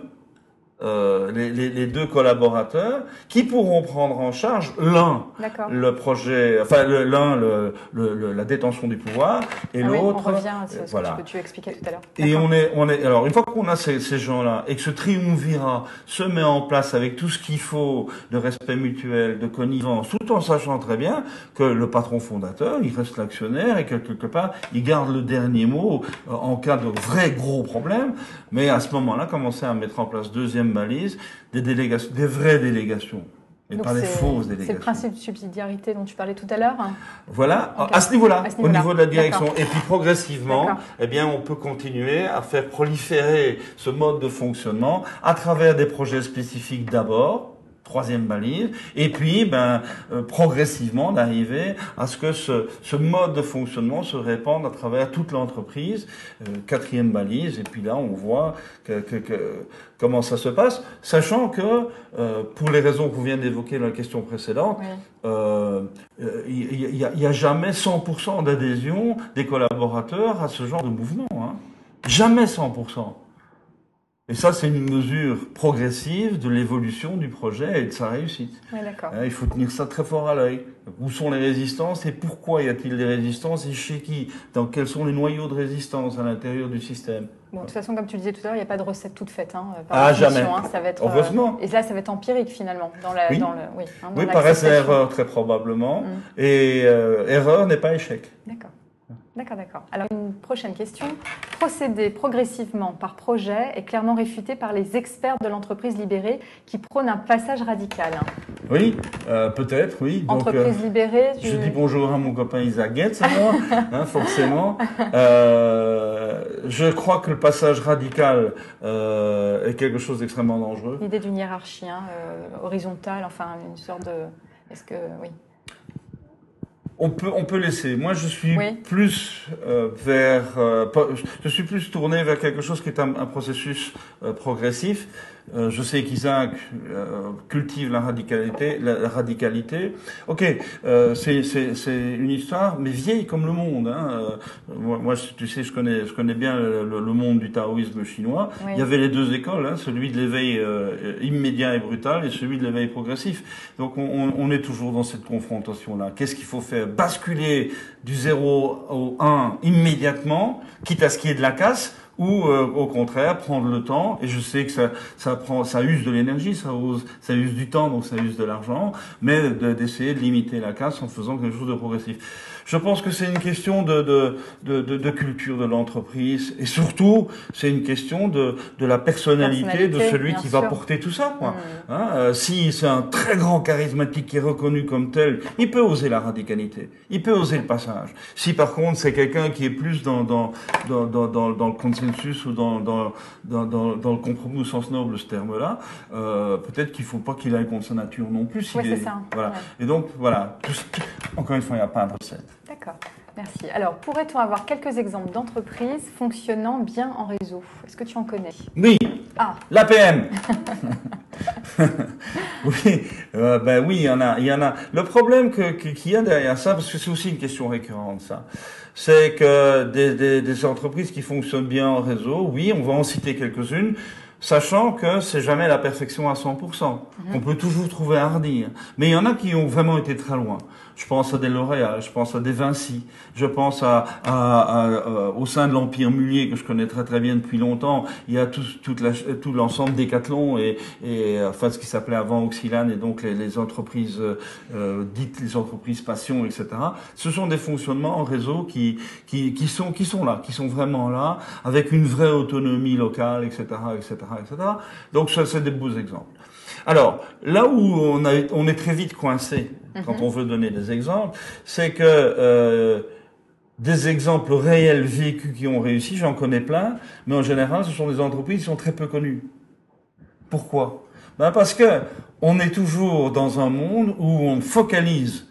euh, les, les, les, deux collaborateurs qui pourront prendre en charge l'un le projet, enfin l'un le, le, la détention du pouvoir et ah l'autre. on revient à ce, voilà. que tu expliquais tout à l'heure. Et on est, on est, alors une fois qu'on a ces, ces gens-là et que ce triumvirat se met en place avec tout ce qu'il faut de respect mutuel, de connivence, tout en sachant très bien que le patron fondateur, il reste l'actionnaire et que quelque part, il garde le dernier mot euh, en cas de vrai gros problème. Mais à ce moment-là, commencer à mettre en place deuxième balise, des délégations, des vraies délégations. Et pas des fausses délégations. C'est le principe de subsidiarité dont tu parlais tout à l'heure Voilà, à ce niveau-là, au niveau de la direction. Et puis progressivement, eh bien, on peut continuer à faire proliférer ce mode de fonctionnement à travers des projets spécifiques d'abord, troisième balise, et puis ben, euh, progressivement d'arriver à ce que ce, ce, mode de fonctionnement se répande à travers toute l'entreprise, euh, quatrième balise, et puis là on voit que, que, que, comment ça se passe, sachant que euh, pour les raisons que vous venez d'évoquer dans la question précédente, il n'y a, y a, jamais 100% d'adhésion des collaborateurs à ce genre de mouvement. Hein. Jamais 100%. Et ça, c'est une mesure progressive de l'évolution du projet et de sa réussite. Oui. Hein, il faut tenir ça très fort à l'œil. Où sont les résistances et pourquoi y a-t-il des résistances et chez qui? Donc, quels sont les noyaux de résistance à l'intérieur du système? Bon, de toute façon, comme tu le disais tout à l'heure, il n'y a pas de recette toute faite. Hein, par ah, jamais. Hein, ça va être, euh, Heureusement. et là, ça va être empirique finalement. Dans la, oui, dans le, oui, hein, dans oui par erreur très probablement. Mm. Et euh, erreur n'est pas échec. D'accord. D'accord, d'accord. Alors une prochaine question. Procéder progressivement par projet est clairement réfuté par les experts de l'entreprise libérée qui prônent un passage radical. Oui, euh, peut-être, oui. Donc, entreprise euh, libérée. Je dis bonjour à mon copain Isaac Getz, [LAUGHS] hein, forcément. Euh, je crois que le passage radical est quelque chose d'extrêmement dangereux. L'idée d'une hiérarchie hein, horizontale, enfin une sorte de... Est-ce que... Oui. On peut, on peut laisser. Moi, je suis plus euh, vers, euh, je suis plus tourné vers quelque chose qui est un, un processus euh, progressif. Euh, je sais qu'Isaac euh, cultive la radicalité. La radicalité. Ok, euh, c'est une histoire, mais vieille comme le monde. Hein. Moi, moi, tu sais, je connais, je connais bien le, le monde du taoïsme chinois. Il y avait les deux écoles, hein, celui de l'éveil immédiat et brutal et celui de l'éveil progressif. Donc, on, on, est toujours dans cette confrontation-là. Qu'est-ce qu'il faut faire? Basculer du 0 au 1 immédiatement, quitte à ce qu'il y ait de la casse ou euh, au contraire prendre le temps et je sais que ça ça prend ça use de l'énergie ça use ça use du temps donc ça use de l'argent mais d'essayer de, limiter la casse en faisant quelque chose de progressif je pense que c'est une question de, de, de, de culture de l'entreprise et surtout c'est une question de, de la personnalité, de celui qui va porter tout ça. Quoi. Mm. Hein, euh, si c'est un très grand charismatique qui est reconnu comme tel, il peut oser la radicalité, il peut oser le passage. Si par contre c'est quelqu'un qui est plus dans, dans, dans, dans, dans, le consensus ou dans, dans, dans, dans, le compromis au sens noble, ce terme-là, euh, peut-être qu'il faut pas qu'il aille contre sa nature non plus. Oui, c'est ça. Voilà. Et donc voilà, encore une fois, il n'y a pas de recette. D'accord, merci. Alors, pourrait-on avoir quelques exemples d'entreprises fonctionnant bien en réseau? Est-ce que tu en connais? Oui. Ah. L'APM. [LAUGHS] oui, euh, ben oui, il y en a, il y en a. Le problème qu'il y a derrière ça, parce que c'est aussi une question récurrente, ça, c'est que des, des, des entreprises qui fonctionnent bien en réseau, oui, on va en citer quelques-unes sachant que c'est jamais la perfection à 100%. On peut toujours trouver à redire. Mais il y en a qui ont vraiment été très loin. Je pense à des L'Oréal, je pense à des Vinci, je pense à, à, euh, au sein de l'Empire Mulier que je connais très très bien depuis longtemps. Il y a tout, toute la, tout l'ensemble Decathlon et, et enfin ce qui s'appelait avant Oxylane et donc les, les entreprises euh, dites les entreprises passion, etc. Ce sont des fonctionnements en réseau qui, qui, qui sont qui sont là, qui sont vraiment là, avec une vraie autonomie locale, etc., etc., etc. Donc ça c'est des beaux exemples. Alors, là où on, a, on est très vite coincé quand mhm. on veut donner des exemples, c'est que euh, des exemples réels vécus qui ont réussi, j'en connais plein, mais en général, ce sont des entreprises qui sont très peu connues. Pourquoi? Ben Parce que on est toujours dans un monde où on focalise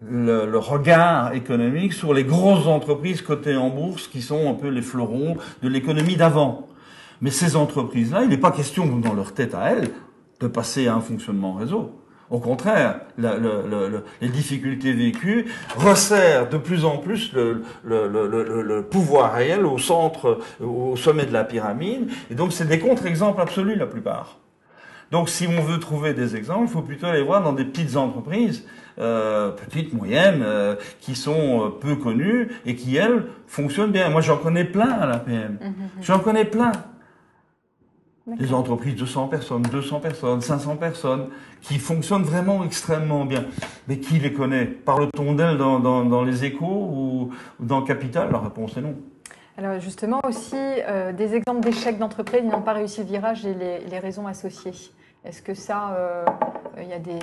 le, le, regard économique sur les grosses entreprises cotées en bourse qui sont un peu les fleurons de l'économie d'avant. Mais ces entreprises-là, il n'est pas question dans leur tête à elles de passer à un fonctionnement réseau. Au contraire, le, le, les difficultés vécues resserrent de plus en plus le, pouvoir réel au centre, au sommet de la pyramide. Et donc, c'est des contre-exemples absolus la plupart. Donc, si on veut trouver des exemples, il faut plutôt aller voir dans des petites entreprises, euh, petites, moyennes, euh, qui sont euh, peu connues et qui, elles, fonctionnent bien. Moi, j'en connais plein à la PM. Mmh, mmh, mmh. J'en connais plein. Des entreprises de 100 personnes, 200 personnes, 500 personnes, qui fonctionnent vraiment extrêmement bien. Mais qui les connaît? Parle-t-on d'elles dans, dans, dans, les échos ou, dans capital? La réponse est non. Alors justement aussi, euh, des exemples d'échecs d'entreprises qui n'ont pas réussi le virage et les, les raisons associées. Est-ce que ça, euh, il y a des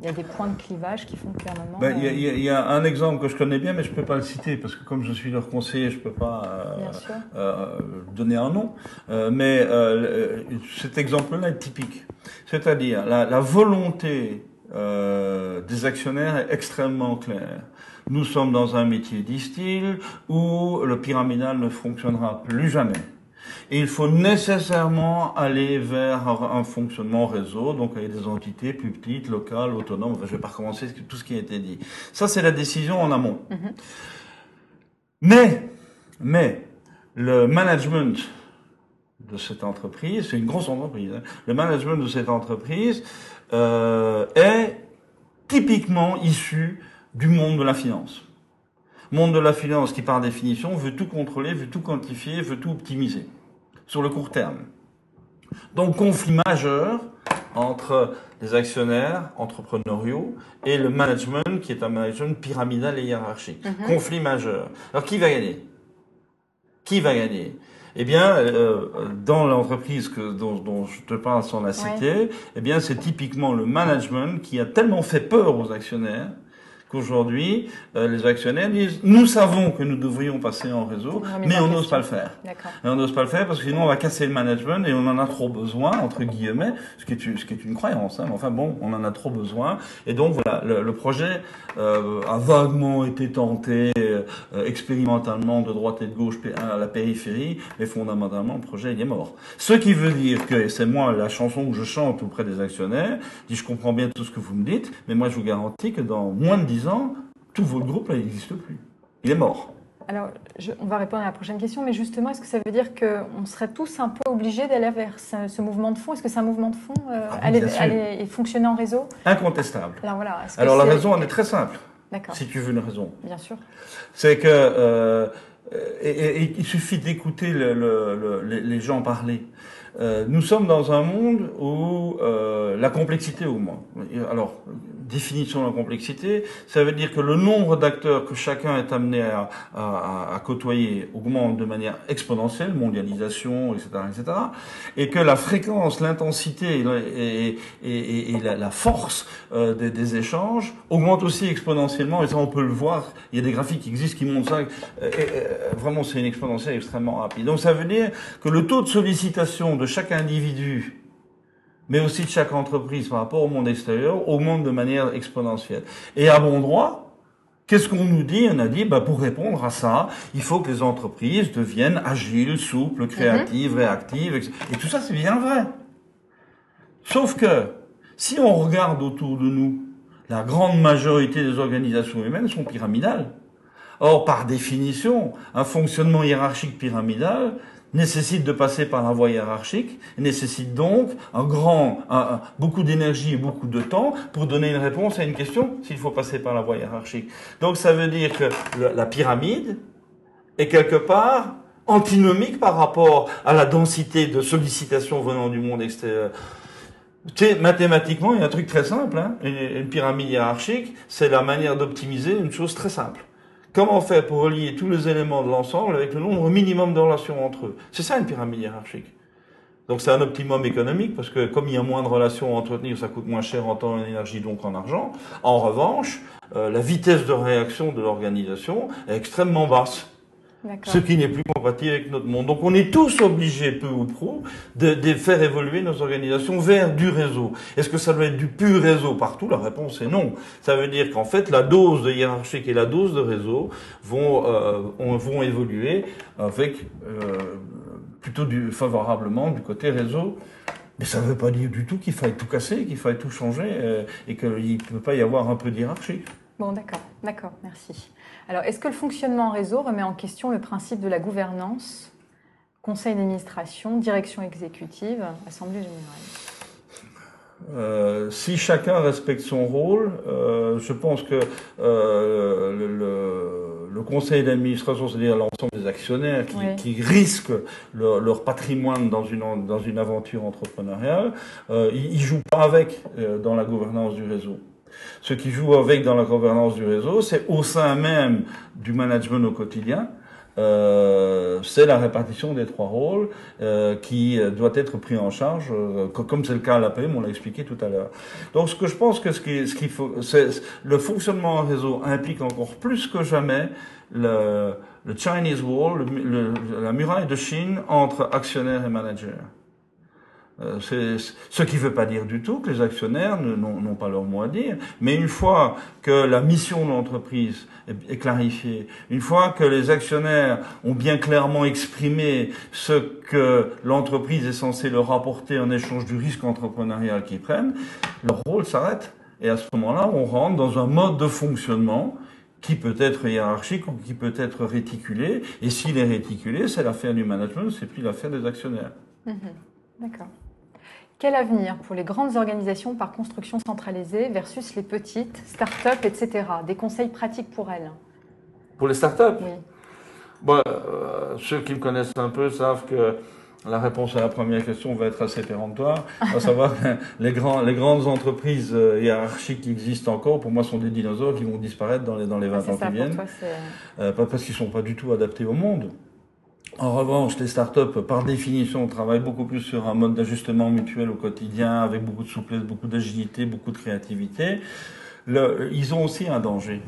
il y a des points de clivage qui font qu'à un moment. Ben, il, y a, il, y a, un exemple que je connais bien, mais je ne peux pas le citer parce que comme je suis leur conseiller, je ne peux pas euh, euh, donner un nom. Euh, mais cet exemple-là est typique. C'est-à-dire la, la volonté des actionnaires est extrêmement claire. Nous sommes dans un métier distil où le pyramidal ne fonctionnera plus jamais. Et il faut nécessairement aller vers un fonctionnement réseau, donc avec des entités plus petites, locales, autonomes. Enfin, je vais pas recommencer tout ce qui a été dit. Ça, c'est la décision en amont. Mm-hmm. Mais, mais, le management de cette entreprise, c'est une grosse entreprise, hein, le management de cette entreprise euh, est typiquement issu du monde de la finance. Monde de la finance qui, par définition, veut tout contrôler, veut tout quantifier, veut tout optimiser sur le court terme. Donc conflit majeur entre les actionnaires entrepreneuriaux et le management qui est un management pyramidal et hiérarchique. Mhm. Conflit majeur. Alors qui va gagner? Qui va gagner? Eh bien, euh, dans l'entreprise que, dont, dont, je te parle sans la citer, eh bien, c'est typiquement le management qui a tellement fait peur aux actionnaires qu'aujourd'hui, euh, les actionnaires disent nous savons que nous devrions passer en réseau, mais on n'ose pas le faire. Et on n'ose pas le faire parce que sinon on va casser le management et on en a trop besoin entre guillemets, ce qui est une, ce qui est une croyance. Hein. Enfin bon, on en a trop besoin. Et donc voilà, le, le projet euh, a vaguement été tenté euh, expérimentalement de droite et de gauche à la périphérie, mais fondamentalement le projet il est mort. Ce qui veut dire que c'est moi la chanson que je chante auprès des actionnaires, dit je comprends bien tout ce que vous me dites, mais moi je vous garantis que dans moins de 10 ans, tout votre groupe n'existe plus. Il est mort. Alors, on va répondre à la prochaine question, mais justement, est-ce que ça veut dire qu'on serait tous un peu obligés d'aller vers ce, mouvement de fond? Est-ce que c'est un mouvement de fond euh, ah aller, et fonctionner en réseau? Incontestable. Alors, voilà, Alors la raison, elle est très simple. Si tu veux une raison. Bien sûr. C'est que euh, et, il suffit d'écouter le, le, les gens parler. Euh, nous sommes dans un monde où euh, la complexité augmente. Alors, définition de la complexité, ça veut dire que le nombre d'acteurs que chacun est amené à, côtoyer augmente de manière exponentielle, mondialisation, etc., etc., et que la fréquence, l'intensité et, la, force euh, des, des, échanges augmente aussi exponentiellement, et ça on peut le voir, il y a des graphiques qui existent qui montrent ça, vraiment c'est une exponentielle extrêmement rapide. Donc ça veut dire que le taux de sollicitation de chaque individu mais aussi de chaque entreprise par rapport au monde extérieur, augmente de manière exponentielle. Et à bon droit, qu'est-ce qu'on nous dit? On a dit, bah, pour répondre à ça, il faut que les entreprises deviennent agiles, souples, créatives, réactives, et tout ça, c'est bien vrai. Sauf que, si on regarde autour de nous, la grande majorité des organisations humaines sont pyramidales. Or, par définition, un fonctionnement hiérarchique pyramidal, nécessite de passer par la voie hiérarchique, nécessite donc un grand, beaucoup d'énergie et beaucoup de temps pour donner une réponse à une question s'il faut passer par la voie hiérarchique. Donc ça veut dire que la pyramide est quelque part antinomique par rapport à la densité de sollicitations venant du monde extérieur. Tu sais, mathématiquement, il y a un truc très simple. Hein une pyramide hiérarchique, c'est la manière d'optimiser une chose très simple. Comment faire pour relier tous les éléments de l'ensemble avec le nombre minimum de relations entre eux? C'est ça une pyramide hiérarchique. Donc c'est un optimum économique parce que comme il y a moins de relations à entretenir, ça coûte moins cher en temps et en énergie, donc en argent. En revanche, euh, la vitesse de réaction de l'organisation est extrêmement basse. Ce qui n'est plus compatible avec notre monde. Donc on est tous obligés, peu ou prou, de, faire évoluer nos organisations vers du réseau. Est-ce que ça doit être du pur réseau partout? La réponse est non. Ça veut dire qu'en fait, la dose de hiérarchique et la dose de réseau vont, euh, vont évoluer avec euh, plutôt du, favorablement du côté réseau. Mais ça ne veut pas dire du tout qu'il faille tout casser, qu'il faille tout changer euh, et qu'il ne peut pas y avoir un peu d'hierarchie. Bon, d'accord, d'accord, merci. Alors, est-ce que le fonctionnement en réseau remet en question le principe de la gouvernance, conseil d'administration, direction exécutive, assemblée générale euh, si chacun respecte son rôle, euh, je pense que euh, le, le, conseil d'administration, c'est-à-dire l'ensemble des actionnaires qui, qui risquent leur, leur, patrimoine dans une, dans une aventure entrepreneuriale, euh, ils, ils jouent pas avec euh, dans la gouvernance du réseau. Ce qui joue avec dans la gouvernance du réseau, c'est au sein même du management au quotidien, euh, c'est la répartition des trois rôles euh, qui doit être pris en charge, euh, comme c'est le cas à l'APM, on l'a expliqué tout à l'heure. Donc, ce que je pense que ce qu'il ce qu'il faut, c'est le fonctionnement en réseau implique encore plus que jamais le, le Chinese Wall, le, la muraille de Chine entre actionnaires et managers. Euh, ce qui ne veut pas dire du tout que les actionnaires n'ont pas leur mot à dire, mais une fois que la mission de l'entreprise est, clarifiée, une fois que les actionnaires ont bien clairement exprimé ce que l'entreprise est censée leur apporter en échange du risque entrepreneurial qu'ils prennent, leur rôle s'arrête. Et à ce moment-là, on rentre dans un mode de fonctionnement qui peut être hiérarchique ou qui peut être réticulé. Et s'il est réticulé, c'est l'affaire du management, c'est plus l'affaire des actionnaires. Mmh D'accord. Quel avenir pour les grandes organisations par construction centralisée versus les petites, start-up, etc. Des conseils pratiques pour elles Pour les start-up? Oui. Bon, euh, ceux qui me connaissent un peu savent que la réponse à la première question va être assez péremptoire, à [LAUGHS] savoir les, grands, les grandes entreprises euh, hiérarchiques qui existent encore, pour moi, sont des dinosaures qui vont disparaître dans les, dans les 20 ah, ans qui viennent. euh, pas parce qu'ils sont pas du tout adaptés au monde. En revanche, les startups, par définition, travaillent beaucoup plus sur un mode d'ajustement mutuel au quotidien, avec beaucoup de souplesse, beaucoup d'agilité, beaucoup de créativité. Ils ont aussi un danger.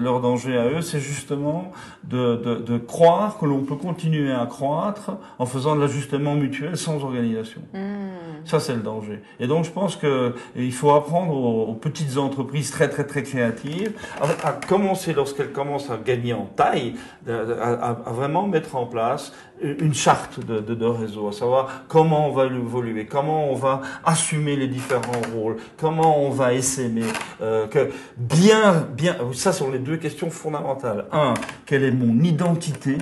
Leur danger à eux, c'est justement de, de, de, croire que l'on peut continuer à croître en faisant de l'ajustement mutuel sans organisation. Mmh. Ça, c'est le danger. Et donc, je pense que il faut apprendre aux, petites entreprises très, très, très créatives à, commencer, lorsqu'elles commencent à gagner en taille, à, à, vraiment mettre en place une charte de, de, de, réseau, à savoir comment on va évoluer, comment on va assumer les différents rôles, comment on va essaimer, euh, que bien, bien, ça sont les deux questions fondamentales. Un, quelle est mon identité?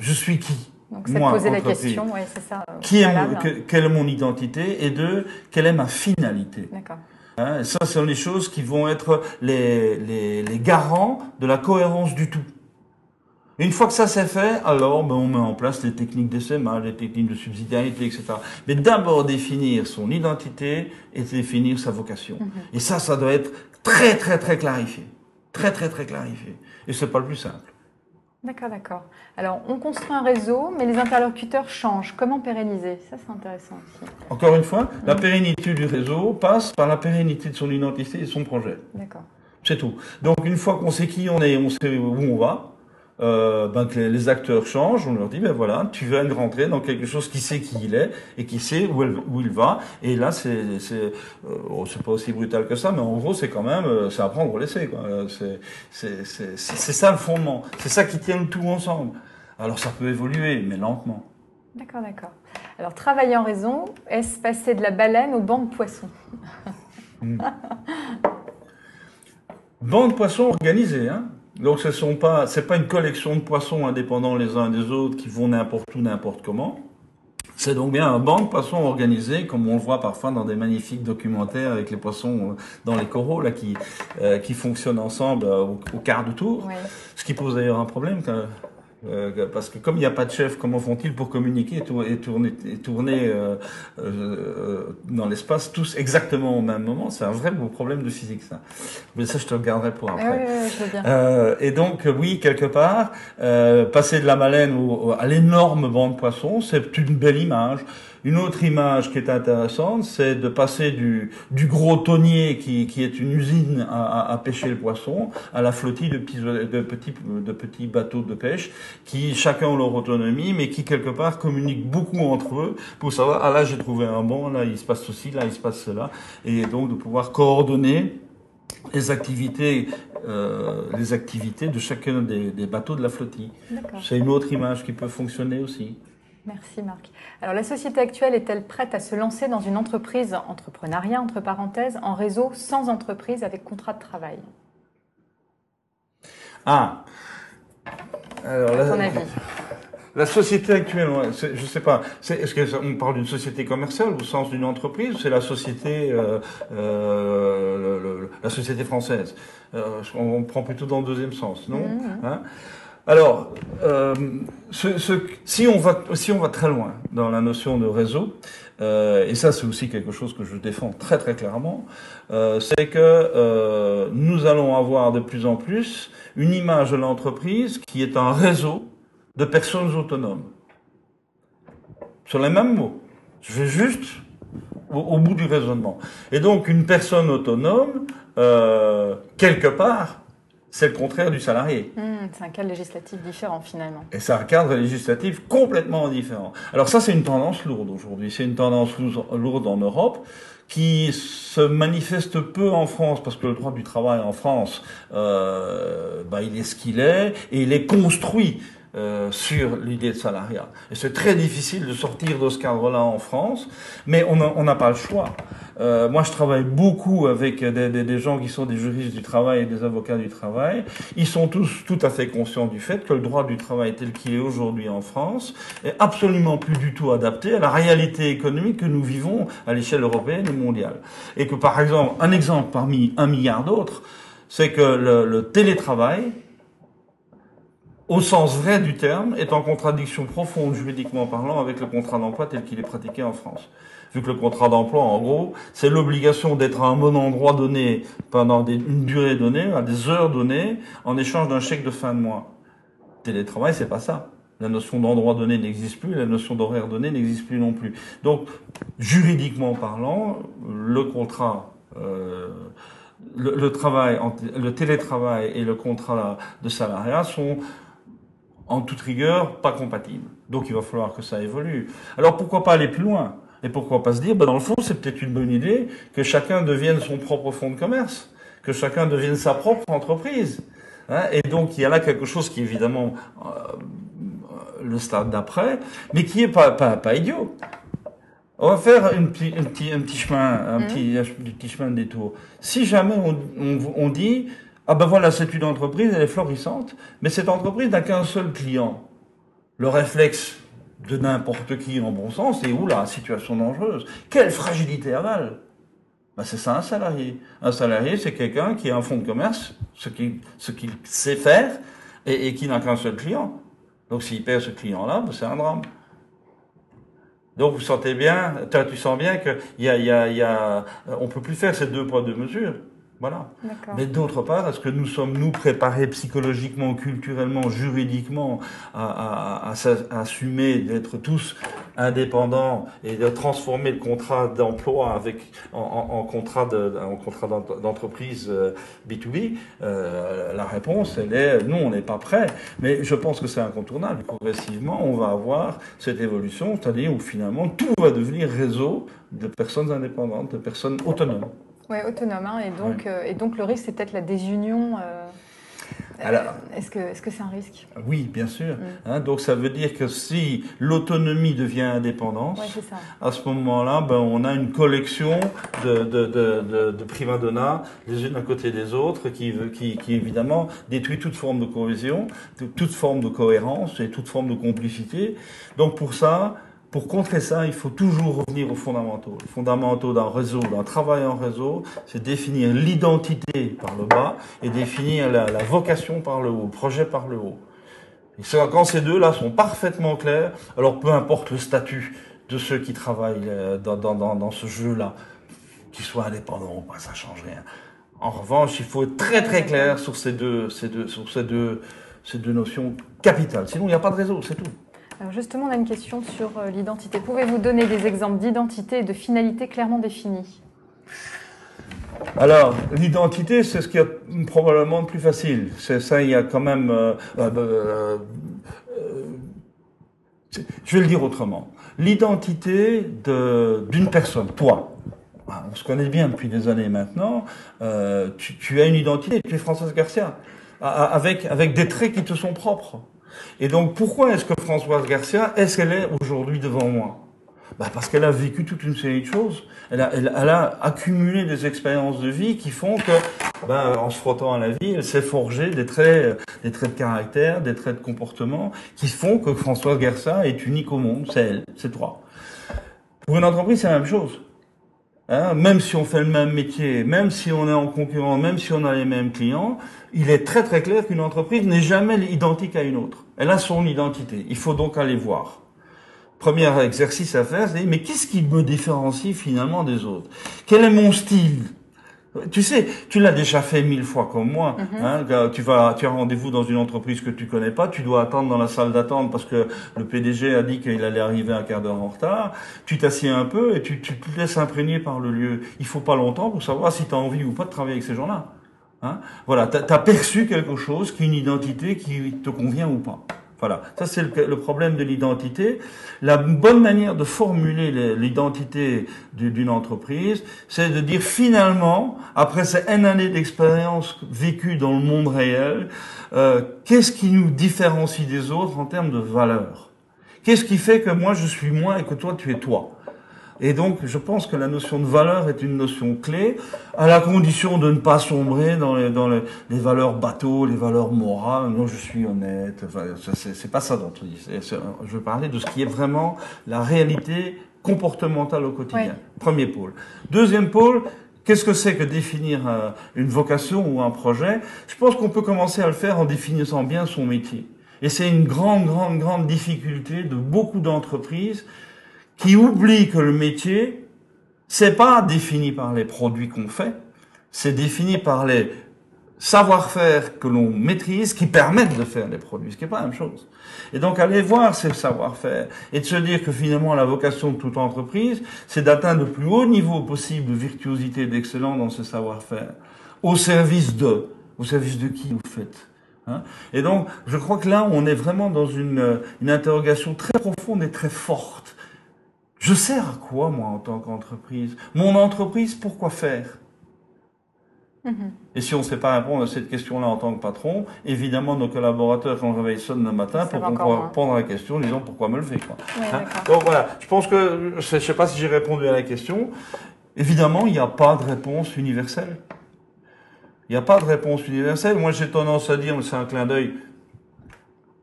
Je suis qui? Donc, c'est poser la question, ouais, c'est ça. Euh, qui est, quelle est mon identité? Et deux, quelle est ma finalité? D'accord. Hein, ça, ce sont les choses qui vont être les, les, les garants de la cohérence du tout. Et une fois que ça c'est fait, alors ben, on met en place les techniques d'SMA, les techniques de subsidiarité, etc. Mais d'abord définir son identité et définir sa vocation. Mm -hmm. Et ça, ça doit être très très très clarifié. Très très très clarifié. Et c'est pas le plus simple. D'accord, d'accord. Alors, on construit un réseau, mais les interlocuteurs changent. Comment pérenniser? Ça, c'est intéressant aussi. Encore une fois, la pérennité du réseau passe par la pérennité de son identité et de son projet. D'accord. C'est tout. Donc, une fois qu'on sait qui on est, on sait où on va, euh, ben, que les, acteurs changent, on leur dit ben voilà, tu viens de rentrer dans quelque chose qui sait qui il est et qui sait où, elle, où il va. Et là, c'est c'est euh, oh, c'est pas aussi brutal que ça, mais en gros, c'est quand même euh, c'est apprendre ou laisser. Quoi. C'est c'est c'est c'est ça le fondement. C'est ça qui tient tout ensemble. Alors ça peut évoluer, mais lentement. D'accord, d'accord. Alors travailler en raison, est-ce passer de la baleine au banc de poissons? Hmm. Banc de poissons organisé, hein donc ce sont pas, c'est pas une collection de poissons indépendants les uns des autres qui vont n'importe où, n'importe comment. C'est donc bien un banc de poissons organisé, comme on le voit parfois dans des magnifiques documentaires avec les poissons euh, dans les coraux là qui euh, qui fonctionnent ensemble euh, au, au, quart de tour. Ouais. Ce qui pose d'ailleurs un problème euh, parce que comme il n'y a pas de chef, comment font-ils pour communiquer et, tourner, et tourner euh, euh, dans l'espace tous exactement au même moment? C'est un vrai beau problème de physique, ça. Mais ça, je te le garderai pour après. Oui, oui, bien. Euh, et donc, oui, quelque part, euh, passer de la baleine au, à l'énorme banc de poissons, c'est une belle image. Une autre image qui est intéressante, c'est de passer du, du gros tonnier qui, qui est une usine à, à, pêcher le poisson à la flottille de petits, de, petits, de petits bateaux de pêche qui chacun ont leur autonomie, mais qui quelque part communiquent beaucoup entre eux pour savoir, ah là j'ai trouvé un bon, là il se passe ceci, là il se passe cela, et donc de pouvoir coordonner les activités, euh, les activités de chacun des, des bateaux de la flottille. C'est une autre image qui peut fonctionner aussi. Merci Marc. Alors la société actuelle est-elle prête à se lancer dans une entreprise entrepreneuriat entre parenthèses en réseau sans entreprise avec contrat de travail? Ah. Alors, à ton avis? la société actuelle, je sais pas, est-ce qu'on parle d'une société commerciale au sens d'une entreprise ou c'est la société, euh, euh, la société française? Euh, On prend plutôt dans le deuxième sens, non? Mmh. hein? Alors, euh, si, on va, si on va très loin dans la notion de réseau, euh, et ça c'est aussi quelque chose que je défends très très clairement, euh, c'est que nous allons avoir de plus en plus une image de l'entreprise qui est un réseau de personnes autonomes. Sur les mêmes mots. Je vais juste au, bout du raisonnement. Et donc une personne autonome, quelque part, c'est le contraire du salarié. Hmm, c'est un cadre législatif différent finalement. Et c'est un cadre législatif complètement différent. Alors ça, c'est une tendance lourde aujourd'hui. C'est une tendance lourde en Europe qui se manifeste peu en France parce que le droit du travail en France, euh, bah, il est ce qu'il est et il est construit euh, sur l'idée de salariat. Et c'est très difficile de sortir de ce cadre-là en France, mais on n'a pas le choix. Euh, moi, je travaille beaucoup avec des, gens qui sont des juristes du travail et des avocats du travail. Ils sont tous tout à fait conscients du fait que le droit du travail tel qu'il est aujourd'hui en France est absolument plus du tout adapté à la réalité économique que nous vivons à l'échelle européenne et mondiale. Et que, par exemple, un exemple parmi un milliard d'autres, c'est que le télétravail au sens vrai du terme, est en contradiction profonde juridiquement parlant avec le contrat d'emploi tel qu'il est pratiqué en France. Vu que le contrat d'emploi, en gros, c'est l'obligation d'être à un bon endroit donné pendant une durée donnée, à des heures données, en échange d'un chèque de fin de mois. Télétravail, c'est pas ça. La notion d'endroit donné n'existe plus, la notion d'horaire donné n'existe plus non plus. Donc, juridiquement parlant, le contrat euh, le, le, travail, le télétravail et le contrat de salariat sont en toute rigueur, pas compatible. Donc il va falloir que ça évolue. Alors pourquoi pas aller plus loin? Et pourquoi pas se dire, ben dans le fond, c'est peut-être une bonne idée que chacun devienne son propre fonds de commerce, que chacun devienne sa propre entreprise. Hein et donc il y a là quelque chose qui est évidemment euh, le stade d'après, mais qui est pas, pas, pas idiot. On va faire une petit, un, petit, un petit chemin, un, mmh. petit, un petit chemin de détour. Si jamais on, on, on dit, ah ben voilà, c'est une entreprise, elle est florissante, mais cette entreprise n'a qu'un seul client. Le réflexe de n'importe qui en bon sens, c'est où la situation dangereuse Quelle fragilité aval ben C'est ça un salarié. Un salarié, c'est quelqu'un qui a un fonds de commerce, ce qu'il sait faire, et, et qui n'a qu'un seul client. Donc s'il perd ce client-là, ben c'est un drame. Donc vous sentez bien, tu sens bien il y a, on peut plus faire ces deux poids deux mesures. Voilà. Mais d'autre part, est-ce que nous sommes, nous, préparés psychologiquement, culturellement, juridiquement à, à, à, assumer d'être tous indépendants et de transformer le contrat d'emploi avec en, en, contrat de, en contrat d'entreprise B2B euh, euh, La réponse, elle est non, on n'est pas prêt. Mais je pense que c'est incontournable. Progressivement, on va avoir cette évolution, c'est-à-dire où finalement tout va devenir réseau de personnes indépendantes, de personnes autonomes. Oui, autonome. Hein, et, donc, euh, et donc le risque, c'est peut-être la désunion. Euh, Alors, est-ce que est-ce que c'est un risque? Oui, bien sûr. Mm. Hein, donc ça veut dire que si l'autonomie devient indépendance, ça. à ce moment-là, ben, on a une collection de, de, de, de, prima donna, les unes à côté des autres, qui, qui, qui évidemment détruit toute forme de cohésion, toute forme de cohérence et toute forme de complicité. Donc pour ça, pour contrer ça, il faut toujours revenir aux fondamentaux. Les fondamentaux d'un réseau, d'un travail en réseau, c'est définir l'identité par le bas et définir la, vocation par le haut, le projet par le haut. Et quand ces deux-là sont parfaitement clairs, alors peu importe le statut de ceux qui travaillent euh, dans ce jeu-là, qu'ils soient indépendants ou pas, ça change rien. En revanche, il faut être très très clair sur ces deux, ces deux, sur ces deux, ces deux notions capitales. Sinon, il n'y a pas de réseau, c'est tout. Alors justement, on a une question sur euh, l'identité. Pouvez-vous donner des exemples d'identité et de finalité clairement définies? Alors, l'identité, c'est ce qui est probablement le plus facile. C'est ça, il y a quand même... Euh, euh, euh, je vais le dire autrement. L'identité d'une personne, toi, ah, on se connaît bien depuis des années maintenant, tu, as une identité, tu es Françoise Garcia, avec des traits qui te sont propres. Et donc, pourquoi est-ce que Françoise Garcia, est-ce qu'elle est aujourd'hui devant moi? Bah Parce qu'elle a vécu toute une série de choses. Elle a, accumulé des expériences de vie qui font que, bah, en se frottant à la vie, elle s'est forgée des traits, des traits de caractère, des traits de comportement qui font que François Gersa est unique au monde. C'est elle, c'est toi. Pour une entreprise, c'est la même chose. Hein, même si on fait le même métier, même si on est en concurrent, même si on a les mêmes clients, il est très très clair qu'une entreprise n'est jamais identique à une autre. Elle a son identité. Il faut donc aller voir premier exercice à faire, c'est mais qu'est-ce qui me différencie finalement des autres? Quel est mon style? Tu sais, tu l'as déjà fait mille fois comme moi. Mhm. hein, tu vas, tu as rendez-vous dans une entreprise que tu connais pas, tu dois attendre dans la salle d'attente parce que le PDG a dit qu'il allait arriver un quart d'heure en retard. Tu t'assieds un peu et tu, tu, te laisses imprégner par le lieu. Il faut pas longtemps pour savoir si tu as envie ou pas de travailler avec ces gens-là. Hein voilà, tu as perçu quelque chose qui est une identité qui te convient ou pas. Voilà, ça c'est le, problème de l'identité. La bonne manière de formuler l'identité d'une entreprise, c'est de dire finalement, après ces N années d'expérience vécue dans le monde réel, euh, qu'est-ce qui nous différencie des autres en termes de valeur? Qu'est-ce qui fait que moi je suis moi et que toi tu es toi? Et donc, je pense que la notion de valeur est une notion clé, à la condition de ne pas sombrer dans les, dans les, valeurs bateaux, les valeurs morales. Non, je suis honnête. Enfin, c'est pas ça dont on dit. Je veux parler de ce qui est vraiment la réalité comportementale au quotidien. Premier pôle. Deuxième pôle, Qu'est-ce que c'est que définir euh, une vocation ou un projet? Je pense qu'on peut commencer à le faire en définissant bien son métier. Et c'est une grande, grande, grande difficulté de beaucoup d'entreprises qui oublie que le métier, c'est pas défini par les produits qu'on fait, c'est défini par les savoir-faire que l'on maîtrise qui permettent de faire les produits, ce qui n'est pas la même chose. Et donc aller voir ces savoir-faire et de se dire que finalement la vocation de toute entreprise, c'est d'atteindre le plus haut niveau possible de virtuosité et d'excellence dans ce savoir-faire, au service de, au service de qui vous faites. Hein? Et donc, je crois que là, on est vraiment dans une, une interrogation très profonde et très forte je sers à quoi, moi, en tant qu'entreprise? Mon entreprise, pourquoi faire? Mm-hmm. Et si on ne sait pas répondre à cette question-là en tant que patron, évidemment, nos collaborateurs, quand le réveil sonne le matin, pour répondre à la question, disons pourquoi me le fait. Quoi. Hein? Donc voilà, je pense que, je ne sais pas si j'ai répondu à la question. Évidemment, il n'y a pas de réponse universelle. Il n'y a pas de réponse universelle. Moi, j'ai tendance à dire, c'est un clin d'œil,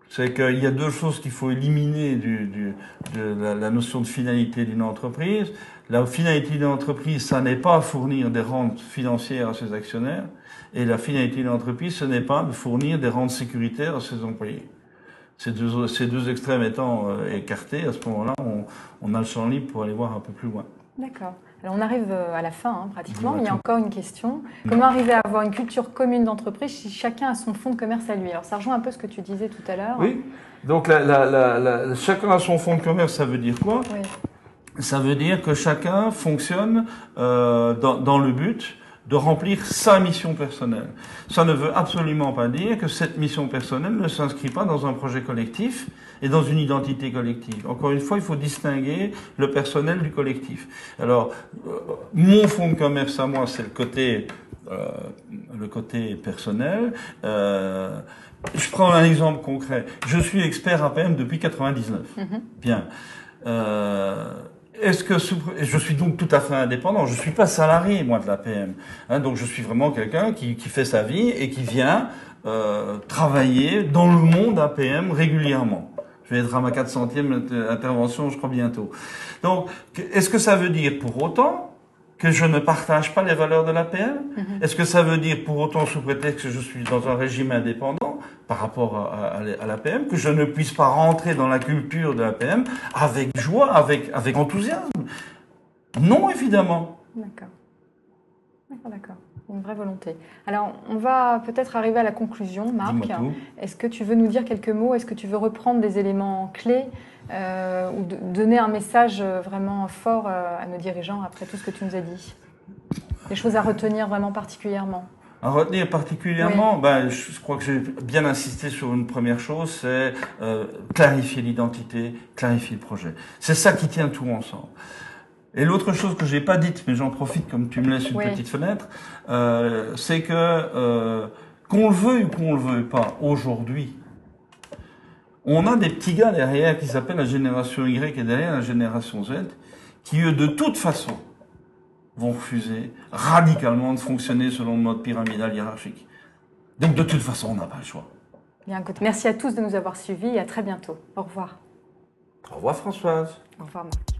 c'est qu'il y a deux choses qu'il faut éliminer du, du, de la, la, notion de finalité d'une entreprise. La finalité d'une entreprise, ça n'est pas fournir des rentes financières à ses actionnaires, et la finalité d'une entreprise, ce n'est pas de fournir des rentes sécuritaires à ses employés. Ces deux, ces deux extrêmes étant euh, écartés, à ce moment-là, on, on a le champ libre pour aller voir un peu plus loin. D'accord. Alors on arrive euh, à la fin hein, pratiquement, mais il y a encore une question. Comment arriver à avoir une culture commune d'entreprise si chacun a son fonds de commerce à lui? Alors ça rejoint un peu ce que tu disais tout à l'heure. Oui, donc la, la, la, chacun a son fonds de commerce, ça veut dire quoi? Oui. Ça veut dire que chacun fonctionne euh, dans, dans le but de remplir sa mission personnelle. Ça ne veut absolument pas dire que cette mission personnelle ne s'inscrit pas dans un projet collectif et dans une identité collective. Encore une fois, il faut distinguer le personnel du collectif. Alors, euh, mon fonds de commerce à moi, c'est le côté, euh, le côté personnel. Euh, je prends un exemple concret. Je suis expert APM depuis 99. Mm-hmm. Bien. Euh, est-ce que je suis donc tout à fait indépendant Je suis pas salarié moi de l'APM, hein, donc je suis vraiment quelqu'un qui, qui, fait sa vie et qui vient euh, travailler dans le monde APM régulièrement. Je vais être à ma 400e intervention, je crois bientôt. Donc, est-ce que ça veut dire pour autant que je ne partage pas les valeurs de l'APM mm-hmm. Est-ce que ça veut dire pour autant, sous prétexte que je suis dans un régime indépendant par rapport à, à, l'APM, que je ne puisse pas rentrer dans la culture de l'APM avec joie, avec, avec enthousiasme? Non, évidemment. D'accord. D'accord, une vraie volonté. Alors, on va peut-être arriver à la conclusion, Marc. Est-ce que tu veux nous dire quelques mots? Est-ce que tu veux reprendre des éléments clés euh, ou donner un message vraiment fort euh, à nos dirigeants après tout ce que tu nous as dit? Des choses à retenir vraiment particulièrement? À retenir particulièrement, ben, je, crois que j'ai bien insisté sur une première chose, c'est euh, clarifier l'identité, clarifier le projet. C'est ça qui tient tout ensemble. Et l'autre chose que j'ai pas dite, mais j'en profite comme tu me laisses une petite fenêtre, euh, c'est que euh, qu'on le veuille ou qu'on le veuille pas, aujourd'hui, on a des petits gars derrière qui s'appellent la génération Y et derrière la génération Z, qui eux, de toute façon, vont refuser radicalement de fonctionner selon le mode pyramidal hiérarchique. Donc de toute façon, on n'a pas le choix. Bien, écoute, merci à tous de nous avoir suivis et à très bientôt. Au revoir. Au revoir Françoise. Au revoir Marc.